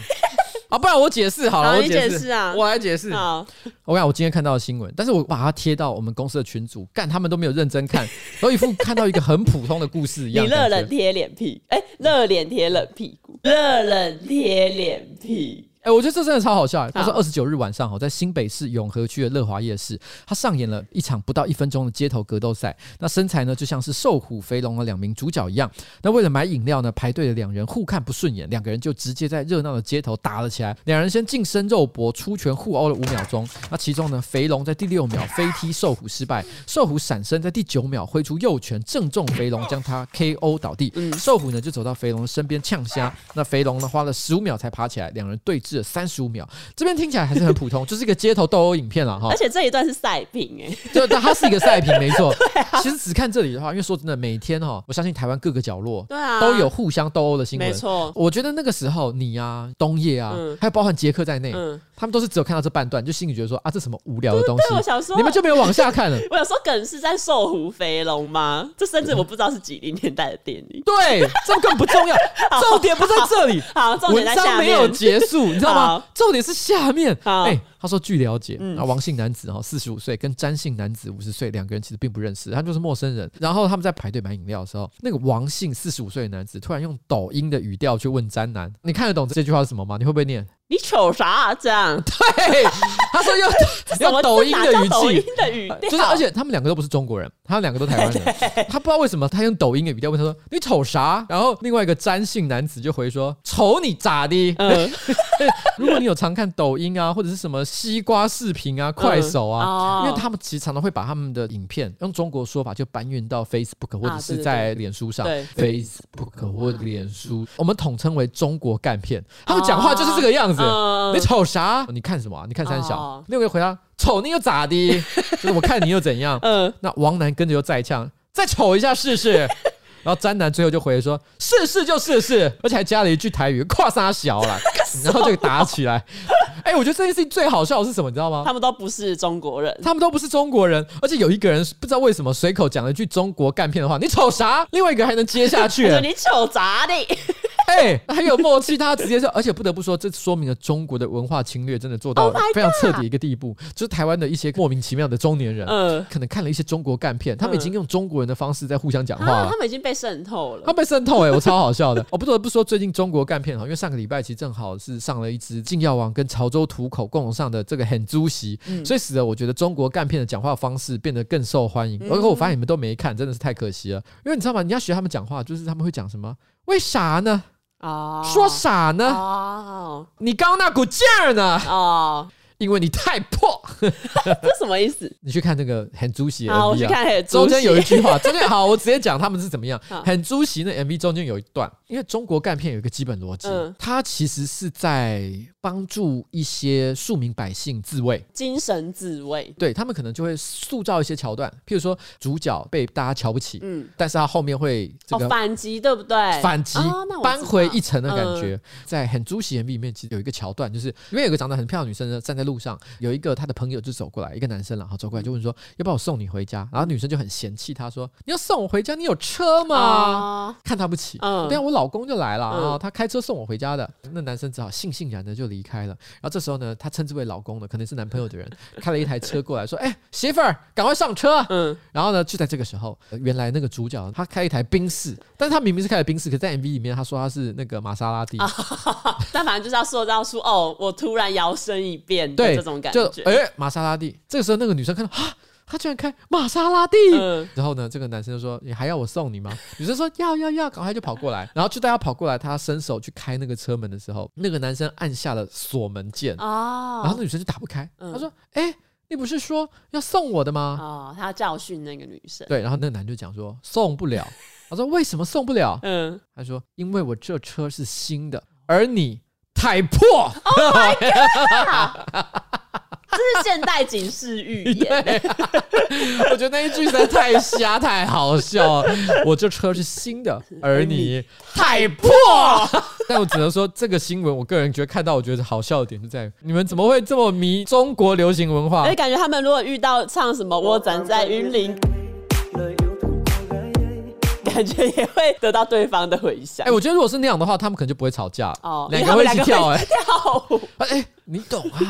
啊，不然我解释好了，好我解释啊，我来解释。好，我看我今天看到的新闻，但是我把它贴到我们公司的群组，干他们都没有认真看，都一副看到一个很普通的故事一样。你热脸贴脸屁，哎、欸，热脸贴冷屁股，热脸贴脸屁。哎、欸，我觉得这真的超好笑。他说，二十九日晚上哈，在新北市永和区的乐华夜市，他上演了一场不到一分钟的街头格斗赛。那身材呢，就像是瘦虎肥龙的两名主角一样。那为了买饮料呢，排队的两人互看不顺眼，两个人就直接在热闹的街头打了起来。两人先近身肉搏，出拳互殴了五秒钟。那其中呢，肥龙在第六秒飞踢瘦虎失败，瘦虎闪身在第九秒挥出右拳正中肥龙，将他 KO 倒地。瘦虎呢就走到肥龙的身边呛虾。那肥龙呢花了十五秒才爬起来，两人对峙。这三十五秒，这边听起来还是很普通，就是一个街头斗殴影片了哈。而且这一段是赛评哎，就它是一个赛评，没错。啊、其实只看这里的话，因为说真的，每天哈，我相信台湾各个角落对啊都有互相斗殴的新闻。没错，我觉得那个时候你啊，东叶啊，嗯、还有包含杰克在内，嗯、他们都是只有看到这半段，就心里觉得说啊，这什么无聊的东西。我想说，你们就没有往下看了。我想说，梗是在瘦虎肥龙吗？这甚至我不知道是几零年代的电影。对，这根本不重要，重点不在这里。好，重点在下面。文章没有结束，你知道吗？重点是下面，哎。他说据了解，那王姓男子哈四十五岁，跟詹姓男子五十岁，两个人其实并不认识，他就是陌生人。然后他们在排队买饮料的时候，那个王姓四十五岁的男子突然用抖音的语调去问詹男：“你看得懂这句话是什么吗？你会不会念？”你瞅啥、啊、这样？对，他说用 用抖音的语气，抖音的语调，就是而且他们两个都不是中国人，他们两个都台湾人，他不知道为什么他用抖音的语调问他说：“你瞅啥？”然后另外一个詹姓男子就回说：“瞅你咋的？”嗯、如果你有常看抖音啊，或者是什么西瓜视频啊、快手啊，因为他们其实常常会把他们的影片用中国说法就搬运到 Facebook 或者是在脸书上、啊、对对对，Facebook 或脸书，我们统称为中国干片，他们讲话就是这个样子。嗯、你瞅啥？你看什么、啊？你看三小。哦、另外一个回答：瞅你又咋的？就是我看你又怎样？嗯。那王楠跟着又再呛，再瞅一下试试。然后詹男最后就回说：试试就试试，而且还加了一句台语：跨三小了。然后就打起来。哎、欸，我觉得这件事情最好笑的是什么？你知道吗？他们都不是中国人，他们都不是中国人，而且有一个人不知道为什么随口讲了一句中国干片的话：你瞅啥？另外一个还能接下去？你瞅啥的？哎，很有默契，他直接说，而且不得不说，这说明了中国的文化侵略真的做到了非常彻底一个地步。就是台湾的一些莫名其妙的中年人，嗯，可能看了一些中国干片，他们已经用中国人的方式在互相讲话，他们已经被渗透了，他被渗透，哎，我超好笑的。我不得不说，最近中国干片哈，因为上个礼拜其实正好是上了一支禁药王跟潮州土口共同上的这个很猪席，所以使得我觉得中国干片的讲话方式变得更受欢迎。而且我发现你们都没看，真的是太可惜了。因为你知道吗？你要学他们讲话，就是他们会讲什么？为啥呢？啊，oh, 说啥呢？Oh. 你刚刚那股劲儿呢？哦，oh. 因为你太破，这什么意思？你去看那个很猪席的 MV 啊，我去看很中间有一句话，中间好，我直接讲他们是怎么样。很猪席那 MV 中间有一段，因为中国干片有一个基本逻辑，嗯、它其实是在。帮助一些庶民百姓自卫，精神自卫。对，他们可能就会塑造一些桥段，譬如说主角被大家瞧不起，嗯，但是他后面会这个反击，对不对？反击，扳回一城的感觉。在很猪席 MV 里面，其实有一个桥段，就是因为有个长得很漂亮的女生呢，站在路上，有一个他的朋友就走过来，一个男生，然后走过来就问说：“要不要我送你回家？”然后女生就很嫌弃他说：“你要送我回家？你有车吗？”看他不起，嗯，对啊，我老公就来了啊，他开车送我回家的。那男生只好悻悻然的就离开了，然后这时候呢，他称之为老公的，可能是男朋友的人，开了一台车过来说：“哎、欸，媳妇儿，赶快上车。”嗯，然后呢，就在这个时候，原来那个主角他开一台宾士，但是他明明是开的宾士，可在 MV 里面他说他是那个玛莎拉蒂，但反正就是要塑造出哦，我突然摇身一变的这种感觉，哎、欸，玛莎拉蒂。这个时候那个女生看到啊。他居然开玛莎拉蒂，嗯、然后呢，这个男生就说：“你还要我送你吗？”女生说：“要要要，赶快就跑过来。”然后就带他跑过来，他伸手去开那个车门的时候，那个男生按下了锁门键，哦、然后那女生就打不开。嗯、他说：“哎、欸，你不是说要送我的吗？”哦，他要教训那个女生。对，然后那个男就讲说：“送不了。”他说：“为什么送不了？”嗯，他说：“因为我这车是新的，而你太破。” Oh my God！这是现代警示寓言。我觉得那一句实在太瞎太好笑了。我这车是新的，而你太破。但我只能说，这个新闻，我个人觉得看到，我觉得好笑的点就在于，你们怎么会这么迷中国流行文化？哎，感觉他们如果遇到唱什么“我站在云林”。感觉也会得到对方的回响。哎，我觉得如果是那样的话，他们可能就不会吵架。哦，两个会一起跳，哎，跳舞。哎，你懂啊？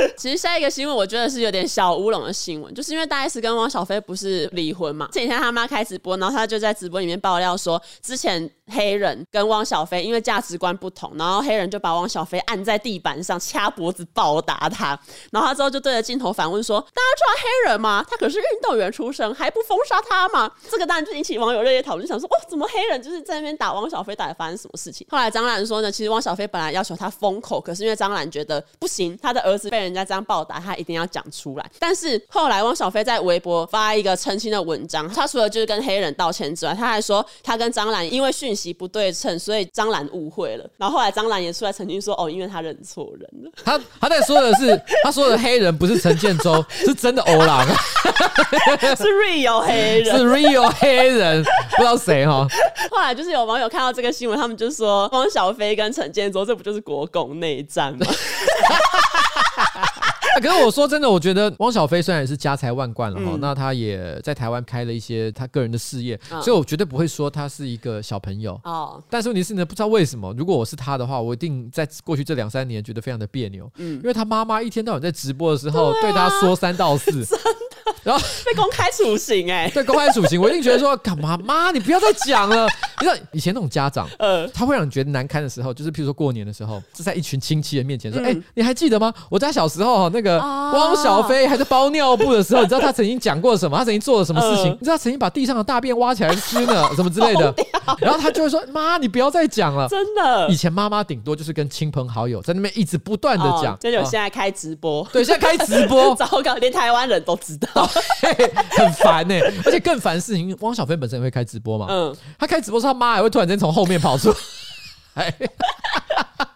其实下一个新闻，我觉得是有点小乌龙的新闻，就是因为大 S 跟汪小菲不是离婚嘛？这几天他妈开直播，然后他就在直播里面爆料说，之前黑人跟汪小菲因为价值观不同，然后黑人就把汪小菲按在地板上掐脖子暴打他，然后他之后就对着镜头反问说：“大家知道黑人吗？他可是运动员出身，还不封杀他吗？”这个当然就引起网友热烈讨论，想说：“哦，怎么黑人就是在那边打汪小菲，到底发生什么事情？”后来张兰说呢，其实汪小菲本来要求他封口，可是因为张兰觉得不行，他的儿子被人家这样暴打。他一定要讲出来，但是后来汪小菲在微博发一个澄清的文章，他除了就是跟黑人道歉之外，他还说他跟张兰因为讯息不对称，所以张兰误会了。然后后来张兰也出来澄清说，哦，因为他认错人了。他他在说的是，他说的黑人不是陈建州，是真的欧郎，是 real 黑人，是 real 黑人，不知道谁哈。后来就是有网友看到这个新闻，他们就说汪小菲跟陈建州，这不就是国共内战吗？可是我说真的，我觉得汪小菲虽然也是家财万贯了哈，嗯、那他也在台湾开了一些他个人的事业，嗯、所以我绝对不会说他是一个小朋友哦。但是问题是呢，不知道为什么，如果我是他的话，我一定在过去这两三年觉得非常的别扭，嗯，因为他妈妈一天到晚在直播的时候对他说三道四。然后被公开处刑哎、欸，对，公开处刑，我一定觉得说干嘛妈，你不要再讲了。你知道以前那种家长，呃，他会让你觉得难堪的时候，就是譬如说过年的时候，是在一群亲戚的面前说，哎、嗯欸，你还记得吗？我家小时候那个汪小菲还在包尿布的时候，你知道他曾经讲过什么？他曾经做了什么事情？呃、你知道他曾经把地上的大便挖起来吃呢，什么之类的。然后他就会说，妈，你不要再讲了。真的，以前妈妈顶多就是跟亲朋好友在那边一直不断的讲。这就现在开直播，对，现在开直播，糟糕，连台湾人都知道。很烦呢、欸，而且更烦的事情汪小菲本身也会开直播嘛，嗯，他开直播时候，他妈还会突然间从后面跑出来。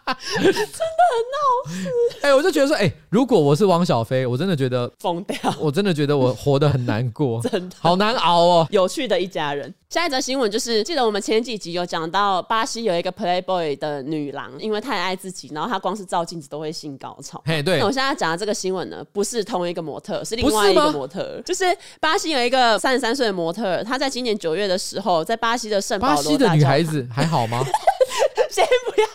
真的很闹事，哎、欸，我就觉得说，哎、欸，如果我是王小飞，我真的觉得疯掉，我真的觉得我活得很难过，真的好难熬哦。有趣的一家人。下一则新闻就是，记得我们前几集有讲到，巴西有一个 Playboy 的女郎，因为太爱自己，然后她光是照镜子都会性高潮。嘿，对。那我现在讲的这个新闻呢，不是同一个模特，是另外一个模特，就是巴西有一个三十三岁的模特，她在今年九月的时候，在巴西的圣。巴西的女孩子还好吗？先不要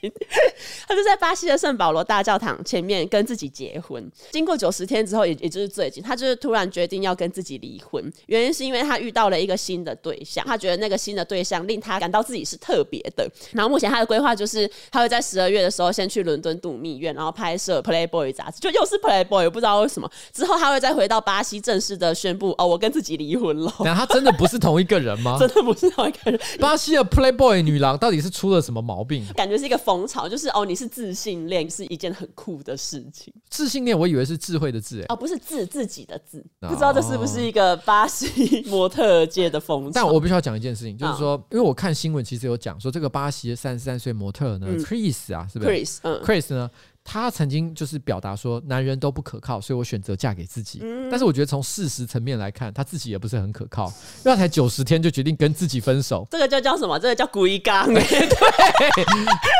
他就在巴西的圣保罗大教堂前面跟自己结婚。经过九十天之后，也也就是最近，他就是突然决定要跟自己离婚。原因是因为他遇到了一个新的对象，他觉得那个新的对象令他感到自己是特别的。然后目前他的规划就是，他会在十二月的时候先去伦敦度蜜月，然后拍摄 Playboy 杂志，就又是 Playboy，不知道为什么。之后他会再回到巴西，正式的宣布：哦，我跟自己离婚了。那他真的不是同一个人吗？真的不是同一个人。巴西的 Playboy 女郎到底是？出了什么毛病？感觉是一个风潮，就是哦，你是自信恋是一件很酷的事情。自信恋，我以为是智慧的智，哎，哦，不是自自己的自，哦、不知道这是不是一个巴西 模特界的风潮。但我必须要讲一件事情，就是说，哦、因为我看新闻，其实有讲说，这个巴西的三十三岁模特呢、嗯、，Chris 啊，是不是？Chris，嗯，Chris 呢？他曾经就是表达说，男人都不可靠，所以我选择嫁给自己。嗯、但是我觉得从事实层面来看，他自己也不是很可靠，因为他才九十天就决定跟自己分手。这个叫叫什么？这个叫故意刚。对，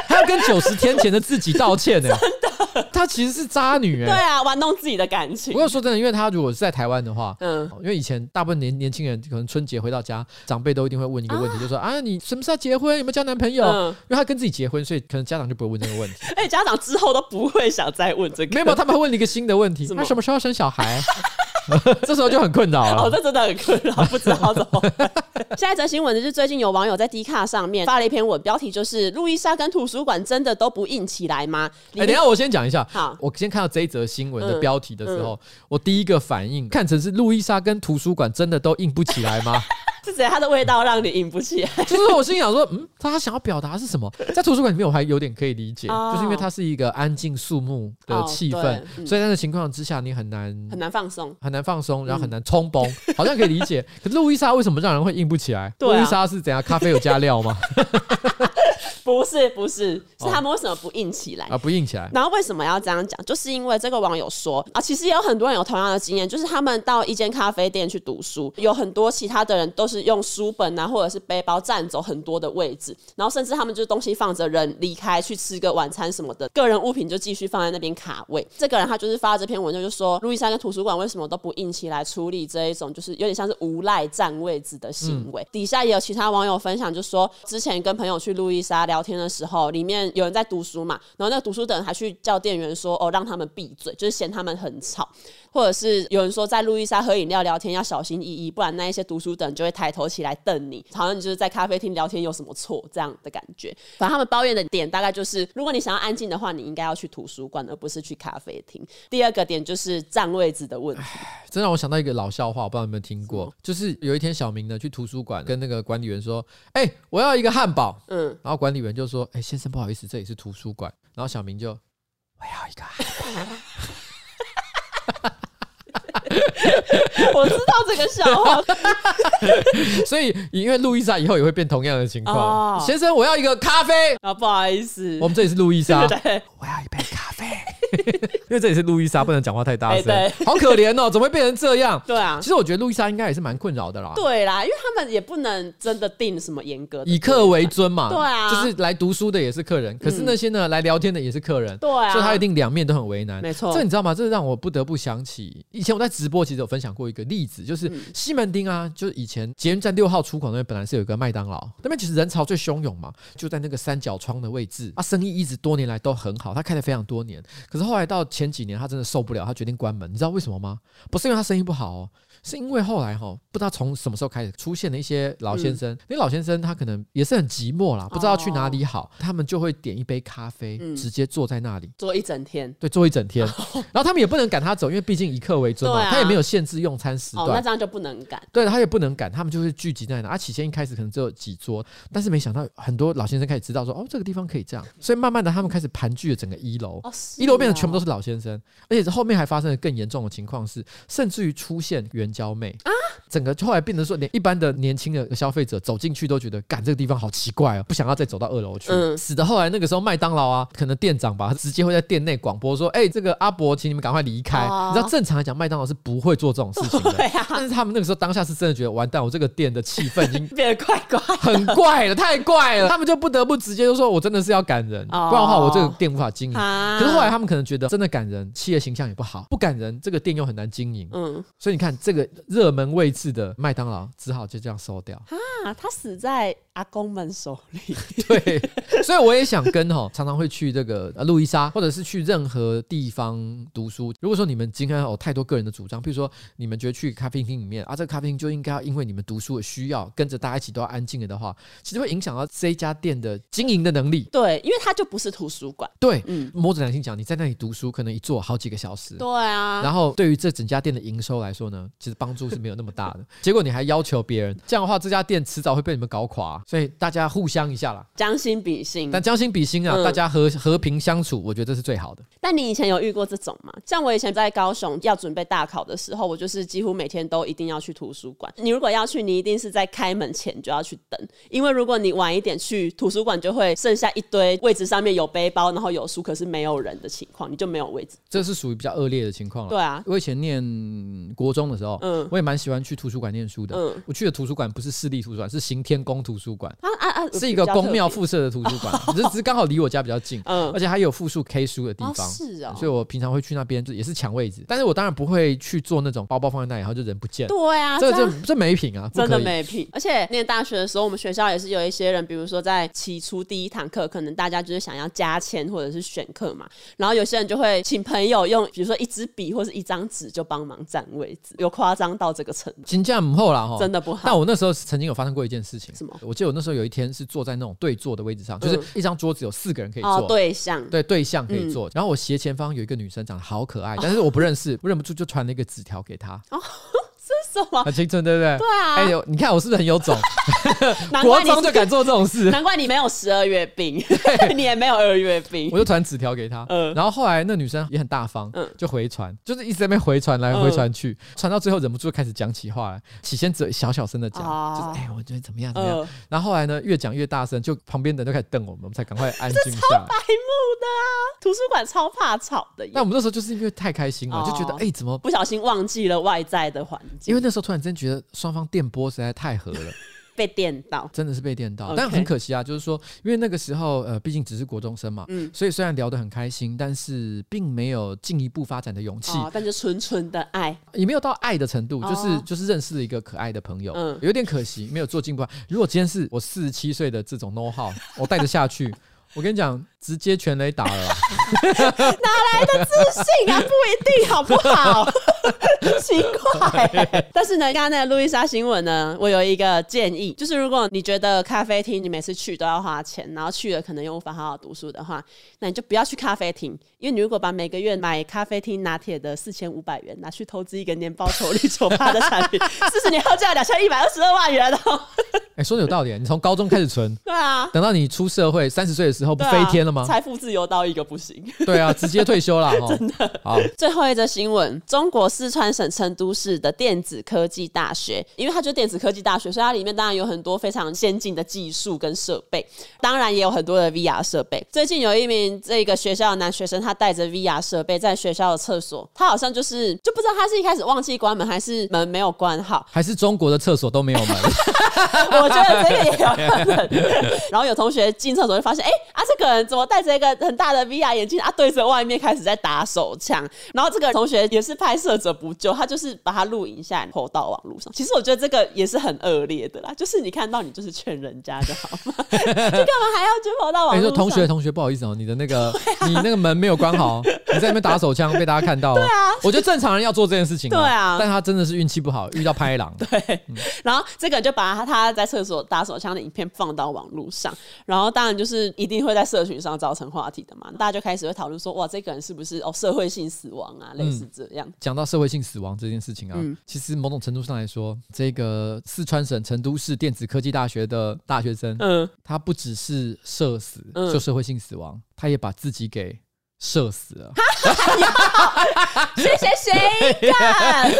他要跟九十天前的自己道歉呢。真的，他其实是渣女哎。对啊，玩弄自己的感情。不过说真的，因为他如果是在台湾的话，嗯，因为以前大部分年年轻人可能春节回到家，长辈都一定会问一个问题，啊、就是说啊，你什么时候结婚？有没有交男朋友？嗯、因为他跟自己结婚，所以可能家长就不会问这个问题。哎，家长之后都不会想再。问这个没有，他们会问你一个新的问题：他什,什么时候生小孩？这时候就很困扰了。哦，这真的很困扰，不知道怎么办。下一则新闻就是最近有网友在 D 卡上面发了一篇文，标题就是“路易莎跟图书馆真的都不硬起来吗？”哎、欸，等一下我先讲一下。好，我先看到这一则新闻的标题的时候，嗯嗯、我第一个反应看成是路易莎跟图书馆真的都硬不起来吗？是谁？它的味道让你硬不起来？就是我心里想说，嗯，他想要表达是什么？在图书馆里面，我还有点可以理解，哦、就是因为它是一个安静肃穆的气氛，哦嗯、所以在那情况之下，你很难很难放松，很难放松，然后很难冲崩，嗯、好像可以理解。可是路易莎为什么让人会硬不起来？啊、路易莎是怎样？咖啡有加料吗？不是不是，是他们为什么不硬起来啊？不硬起来。然后为什么要这样讲？就是因为这个网友说啊，其实也有很多人有同样的经验，就是他们到一间咖啡店去读书，有很多其他的人都是用书本啊，或者是背包占走很多的位置，然后甚至他们就是东西放着，人离开去吃个晚餐什么的，个人物品就继续放在那边卡位。这个人他就是发这篇文章，就说路易莎跟图书馆为什么都不硬起来处理这一种，就是有点像是无赖占位置的行为。嗯、底下也有其他网友分享，就说之前跟朋友去路易莎聊聊天的时候，里面有人在读书嘛，然后那个读书的人还去叫店员说：“哦，让他们闭嘴，就是嫌他们很吵。”或者是有人说在路易莎喝饮料聊天要小心翼翼，不然那一些读书的人就会抬头起来瞪你，好像你就是在咖啡厅聊天有什么错这样的感觉。反正他们抱怨的点大概就是，如果你想要安静的话，你应该要去图书馆，而不是去咖啡厅。第二个点就是占位置的问题。真让我想到一个老笑话，我不知道有没有听过，么就是有一天小明呢去图书馆跟那个管理员说：“哎、欸，我要一个汉堡。”嗯，然后管理员就说：“哎、欸，先生不好意思，这里是图书馆。”然后小明就：“我要一个汉堡。” 我知道这个笑话，所以因为路易莎以后也会变同样的情况。哦、先生，我要一个咖啡。啊，不好意思，我们这里是路易莎。对，我要一杯咖啡。因为这里是路易莎，不能讲话太大声，欸、好可怜哦，怎么会变成这样？对啊，其实我觉得路易莎应该也是蛮困扰的啦。对啦，因为他们也不能真的定什么严格，以客为尊嘛。对啊，就是来读书的也是客人，可是那些呢、嗯、来聊天的也是客人，对啊，所以他一定两面都很为难。没错，这你知道吗？这让我不得不想起以前我在直播其实有分享过一个例子，就是西门町啊，就是以前捷运站六号出口那边本来是有一个麦当劳，那边其实人潮最汹涌嘛，就在那个三角窗的位置啊，生意一直多年来都很好，他开了非常多年。可是后来到前几年，他真的受不了，他决定关门。你知道为什么吗？不是因为他生意不好哦。是因为后来哈，不知道从什么时候开始出现了一些老先生，那、嗯、老先生他可能也是很寂寞啦，不知道去哪里好，哦、他们就会点一杯咖啡，嗯、直接坐在那里坐一整天，对，坐一整天。哦、然后他们也不能赶他走，因为毕竟以客为尊嘛，啊、他也没有限制用餐时段，哦、那这样就不能赶。对，他也不能赶，他们就会聚集在那。啊，起先一开始可能只有几桌，但是没想到很多老先生开始知道说，哦，这个地方可以这样，所以慢慢的他们开始盘踞了整个一楼，哦、一楼变成全部都是老先生，而且后面还发生了更严重的情况是，甚至于出现援交妹啊。整个后来变得说，连一般的年轻的消费者走进去都觉得，赶这个地方好奇怪哦，不想要再走到二楼去。嗯，使得后来那个时候麦当劳啊，可能店长吧，他直接会在店内广播说：“哎，这个阿伯，请你们赶快离开。”你知道正常来讲，麦当劳是不会做这种事情的。但是他们那个时候当下是真的觉得完蛋，我这个店的气氛已经 变得怪怪，很怪了，太怪了。他们就不得不直接就说：“我真的是要赶人，不然的话我这个店无法经营。”可是后来他们可能觉得真的感人，企业形象也不好，不感人，这个店又很难经营。嗯。所以你看，这个热门位置的麦当劳。只好就这样收掉啊！他死在阿公们手里。对，所以我也想跟哈，常常会去这个呃路易莎，或者是去任何地方读书。如果说你们今天有太多个人的主张，比如说你们觉得去咖啡厅里面啊，这个咖啡厅就应该要因为你们读书的需要，跟着大家一起都要安静了的话，其实会影响到这家店的经营的能力。对，因为它就不是图书馆。对，嗯，摸着良心讲，你在那里读书，可能一坐好几个小时。对啊。然后对于这整家店的营收来说呢，其实帮助是没有那么大的。结果你还要求别人，这样的话，这家店迟早会被你们搞垮。所以大家互相一下啦，将心比心。但将心比心啊，嗯、大家和和平相处，我觉得这是最好的。但你以前有遇过这种吗？像我以前在高雄要准备大考的时候，我就是几乎每天都一定要去图书馆。你如果要去，你一定是在开门前就要去等，因为如果你晚一点去，图书馆就会剩下一堆位置上面有背包，然后有书，可是没有人的情况，你就没有位置。这是属于比较恶劣的情况了。对啊，我以前念国中的时候，嗯，我也蛮喜欢去图书馆念书的。嗯，我去的图书馆不是市立图书馆，是行天宫图书馆。啊啊啊！是一个公庙附设的图书馆，只 是只是刚好离我家比较近，嗯，而且还有附属 K 书的地方。是啊，所以我平常会去那边，就也是抢位置。但是我当然不会去做那种包包放在那里，然后就人不见。对啊，这这这没品啊，真的没品。而且念大学的时候，我们学校也是有一些人，比如说在起初第一堂课，可能大家就是想要加签或者是选课嘛，然后有些人就会请朋友用，比如说一支笔或者一张纸就帮忙占位置，有夸张到这个程度。金价母后了哈，真的不好。但我那时候曾经有发生过一件事情，什么？我记得我那时候有一天是坐在那种对坐的位置上，就是一张桌子有四个人可以坐，对象。对对象可以坐。然后我斜前方有一个女生长得好可爱，但是我不认识，我忍不住就传了一个纸条给她。很青春，对不对？对啊。哎呦，你看我是不是很有种？国中就敢做这种事，难怪你没有十二月病，你也没有二月病。我就传纸条给他，嗯，然后后来那女生也很大方，嗯，就回传，就是一直在那边回传来回传去，传到最后忍不住开始讲起话来。起先只小小声的讲，就是哎，我觉得怎么样怎么样。然后后来呢，越讲越大声，就旁边的人都开始瞪我们，我们才赶快安静下来。超白目的啊！图书馆超怕吵的。那我们那时候就是因为太开心了，就觉得哎，怎么不小心忘记了外在的环境？那时候突然真觉得双方电波实在太合了，被电到，真的是被电到。但很可惜啊，就是说，因为那个时候呃，毕竟只是国中生嘛，嗯，所以虽然聊得很开心，但是并没有进一步发展的勇气。哦，但是纯纯的爱，也没有到爱的程度，就是、哦、就是认识了一个可爱的朋友，嗯，有点可惜，没有做进步。如果今天是我四十七岁的这种 know how，我带着下去。我跟你讲，直接全雷打了啦，哪来的自信啊？不一定，好不好？奇怪、欸。但是呢，刚刚那个路易莎新闻呢，我有一个建议，就是如果你觉得咖啡厅你每次去都要花钱，然后去了可能又无法好好读书的话，那你就不要去咖啡厅，因为你如果把每个月买咖啡厅拿铁的四千五百元拿去投资一个年报酬率九八的产品，四十年后就 要两千一百二十二万元哦。哎，说的有道理。你从高中开始存，对啊，等到你出社会三十岁的时候，不飞天了吗？财富自由到一个不行。对啊，直接退休了。真的。好，最后一则新闻：中国四川省成都市的电子科技大学，因为它就是电子科技大学，所以它里面当然有很多非常先进的技术跟设备，当然也有很多的 VR 设备。最近有一名这个学校的男学生，他带着 VR 设备在学校的厕所，他好像就是就不知道他是一开始忘记关门，还是门没有关好，还是中国的厕所都没有门。我觉得这个也有可能。然后有同学进厕所就发现，哎、啊，这个人怎么戴着一个很大的 VR 眼镜啊？对着外面开始在打手枪。然后这个同学也是拍摄者不救，他就是把他录影下来投到网络上。其实我觉得这个也是很恶劣的啦，就是你看到你就是劝人家就好嘛，就干嘛还要去投到网络上？你、欸、说同学同学不好意思哦，你的那个、你那个门没有关好，你在那边打手枪被大家看到。对啊，我觉得正常人要做这件事情。对啊，但他真的是运气不好，遇到拍狼。对，嗯、然后这个就把他他在厕所打手枪的影片放到网络上，然后当然就是一定会在社群上造成话题的嘛，大家就开始会讨论说，哇，这个人是不是哦社会性死亡啊，类似这样。讲、嗯、到社会性死亡这件事情啊，嗯、其实某种程度上来说，这个四川省成都市电子科技大学的大学生，嗯，他不只是社死，就社会性死亡，嗯、他也把自己给射死了。谢谢谁干？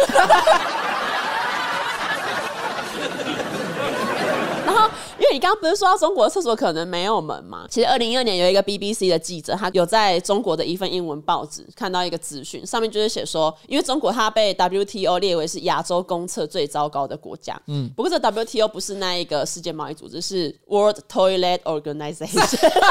因为你刚刚不是说到中国的厕所可能没有门吗？其实二零一二年有一个 BBC 的记者，他有在中国的一份英文报纸看到一个资讯，上面就是写说，因为中国它被 WTO 列为是亚洲公厕最糟糕的国家。嗯，不过这 WTO 不是那一个世界贸易组织，是 World Toilet Organization。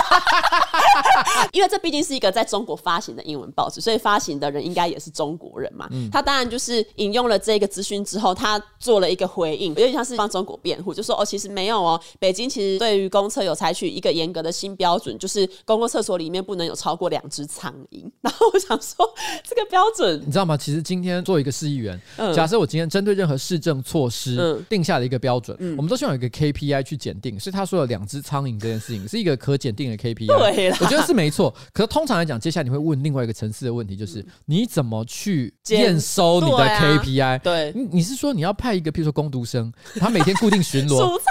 因为这毕竟是一个在中国发行的英文报纸，所以发行的人应该也是中国人嘛。嗯，他当然就是引用了这个资讯之后，他做了一个回应，有点像是帮中国辩护，就说哦，其实没有哦。北京其实对于公厕有采取一个严格的新标准，就是公共厕所里面不能有超过两只苍蝇。然后我想说，这个标准你知道吗？其实今天做一个市议员，嗯、假设我今天针对任何市政措施、嗯、定下了一个标准，嗯、我们都希望有一个 KPI 去检定。所以他说的两只苍蝇这件事情是一个可检定的 KPI，对我觉得是没错。可是通常来讲，接下来你会问另外一个层次的问题，就是、嗯、你怎么去验收你的 KPI？对，你你是说你要派一个，譬如说工读生，他每天固定巡逻。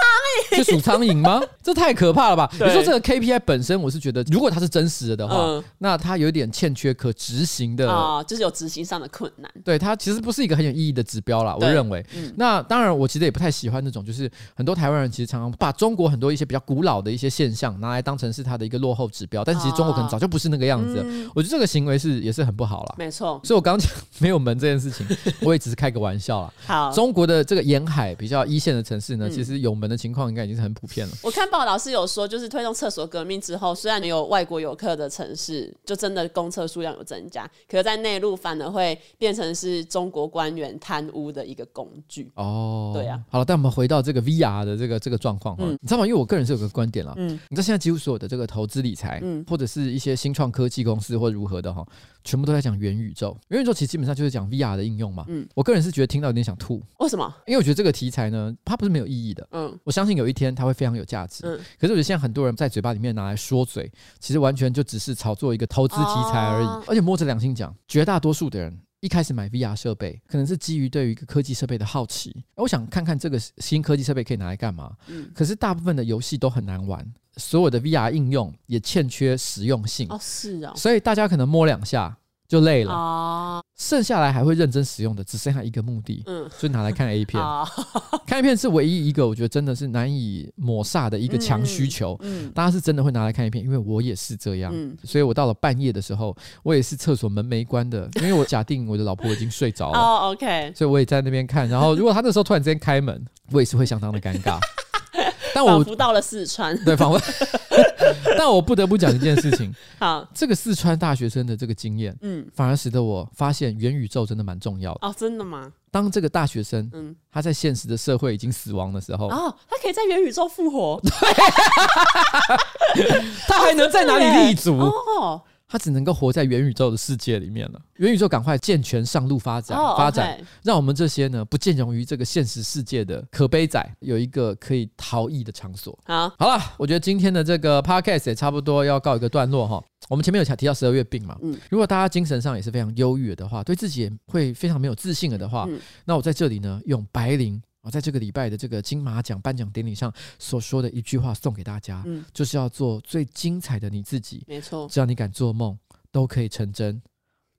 就数苍蝇吗？这太可怕了吧！你说这个 KPI 本身，我是觉得，如果它是真实的的话，嗯、那它有点欠缺可执行的，哦，就是有执行上的困难。对，它其实不是一个很有意义的指标啦，我认为。嗯、那当然，我其实也不太喜欢那种，就是很多台湾人其实常常把中国很多一些比较古老的一些现象拿来当成是它的一个落后指标，但其实中国可能早就不是那个样子了。嗯、我觉得这个行为是也是很不好了。没错。所以我刚刚讲 没有门这件事情，我也只是开个玩笑啦。好，中国的这个沿海比较一线的城市呢，嗯、其实有门的情况应该已经是很普遍了。我看报道是有说，就是推动厕所革命之后，虽然没有外国游客的城市，就真的公厕数量有增加，可是在内陆反而会变成是中国官员贪污的一个工具。哦，对啊。好了，但我们回到这个 VR 的这个这个状况哈，嗯、你知道吗？因为我个人是有个观点啦，嗯，你知道现在几乎所有的这个投资理财，嗯，或者是一些新创科技公司或如何的哈。全部都在讲元宇宙，元宇宙其实基本上就是讲 VR 的应用嘛。嗯，我个人是觉得听到有点想吐。为什么？因为我觉得这个题材呢，它不是没有意义的。嗯，我相信有一天它会非常有价值。嗯，可是我觉得现在很多人在嘴巴里面拿来说嘴，其实完全就只是炒作一个投资题材而已。哦、而且摸着良心讲，绝大多数的人一开始买 VR 设备，可能是基于对于一个科技设备的好奇，我想看看这个新科技设备可以拿来干嘛。嗯，可是大部分的游戏都很难玩。所有的 VR 应用也欠缺实用性哦，是啊，所以大家可能摸两下就累了。啊，剩下来还会认真使用的只剩下一个目的，嗯，就拿来看 A 片，看 A 片是唯一一个我觉得真的是难以抹煞的一个强需求，嗯，大家是真的会拿来看 A 片，因为我也是这样，嗯，所以我到了半夜的时候，我也是厕所门没关的，因为我假定我的老婆已经睡着了，哦，OK，所以我也在那边看，然后如果他那时候突然之间开门，我也是会相当的尴尬。但我到了四川，对，仿佛。但我不得不讲一件事情，好，这个四川大学生的这个经验，嗯，反而使得我发现元宇宙真的蛮重要的。哦，真的吗？当这个大学生，嗯，他在现实的社会已经死亡的时候，哦，他可以在元宇宙复活，对，他还能在哪里立足？哦。他只能够活在元宇宙的世界里面了。元宇宙赶快健全上路发展，oh. 发展，让我们这些呢不见容于这个现实世界的可悲仔有一个可以逃逸的场所。好，好了，我觉得今天的这个 podcast 也差不多要告一个段落哈。我们前面有提到十二月病嘛，嗯，如果大家精神上也是非常忧郁的话，对自己也会非常没有自信了的话，嗯，那我在这里呢用白灵我在这个礼拜的这个金马奖颁奖典礼上所说的一句话送给大家，嗯，就是要做最精彩的你自己。没错，只要你敢做梦，都可以成真，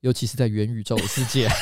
尤其是在元宇宙的世界。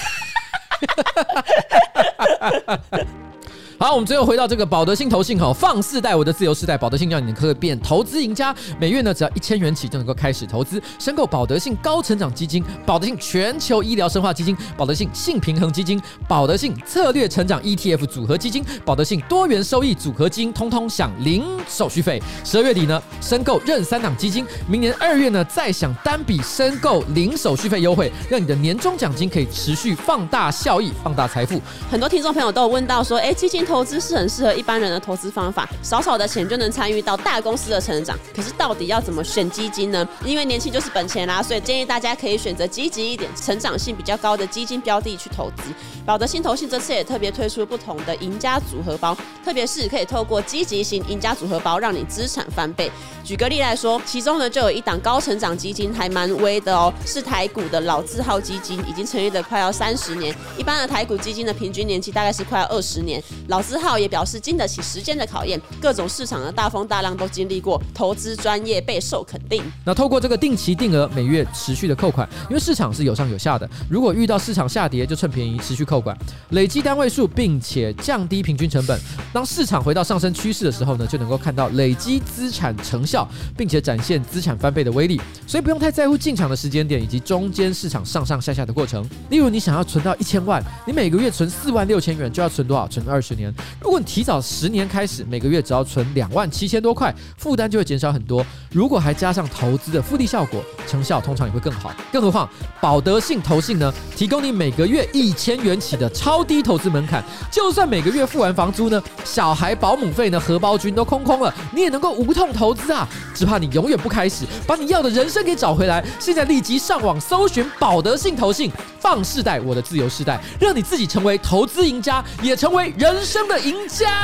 好，我们最后回到这个保德信投信哈，放世代我的自由世代，保德信让你可以变投资赢家。每月呢，只要一千元起就能够开始投资，申购保德信高成长基金、保德信全球医疗生化基金、保德信性平衡基金、保德信策略成长 ETF 组合基金、保德信多元收益组合基金，通通享零手续费。十二月底呢，申购任三档基金，明年二月呢，再享单笔申购零手续费优惠，让你的年终奖金可以持续放大效益，放大财富。很多听众朋友都有问到说，哎，基金。投资是很适合一般人的投资方法，少少的钱就能参与到大公司的成长。可是到底要怎么选基金呢？因为年轻就是本钱啦，所以建议大家可以选择积极一点、成长性比较高的基金标的去投资。保德信投信这次也特别推出不同的赢家组合包，特别是可以透过积极型赢家组合包，让你资产翻倍。举个例来说，其中呢就有一档高成长基金，还蛮威的哦，是台股的老字号基金，已经成立了快要三十年。一般的台股基金的平均年期大概是快要二十年。老字号也表示经得起时间的考验，各种市场的大风大浪都经历过，投资专业备受肯定。那透过这个定期定额每月持续的扣款，因为市场是有上有下的，如果遇到市场下跌，就趁便宜持续扣款，累积单位数，并且降低平均成本。当市场回到上升趋势的时候呢，就能够看到累积资产成效。并且展现资产翻倍的威力，所以不用太在乎进场的时间点以及中间市场上上下下的过程。例如，你想要存到一千万，你每个月存四万六千元，就要存多少？存二十。如果你提早十年开始，每个月只要存两万七千多块，负担就会减少很多。如果还加上投资的复利效果，成效通常也会更好。更何况，保德信投信呢，提供你每个月一千元起的超低投资门槛，就算每个月付完房租呢，小孩保姆费呢，荷包君都空空了，你也能够无痛投资啊！只怕你永远不开始，把你要的人生给找回来。现在立即上网搜寻保德信投信，放世代我的自由世代，让你自己成为投资赢家，也成为人生的赢家。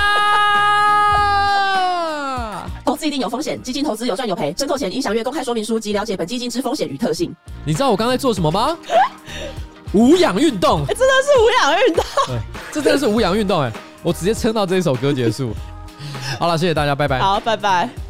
投资一定有风险，基金投资有赚有赔，申购前应详阅公开说明书及了解本基金之风险与特性。你知道我刚才做什么吗？无氧运动，欸，真的是无氧运动。对，这真的是无氧运动哎！我直接撑到这一首歌结束。好了，谢谢大家，拜拜。好，拜拜。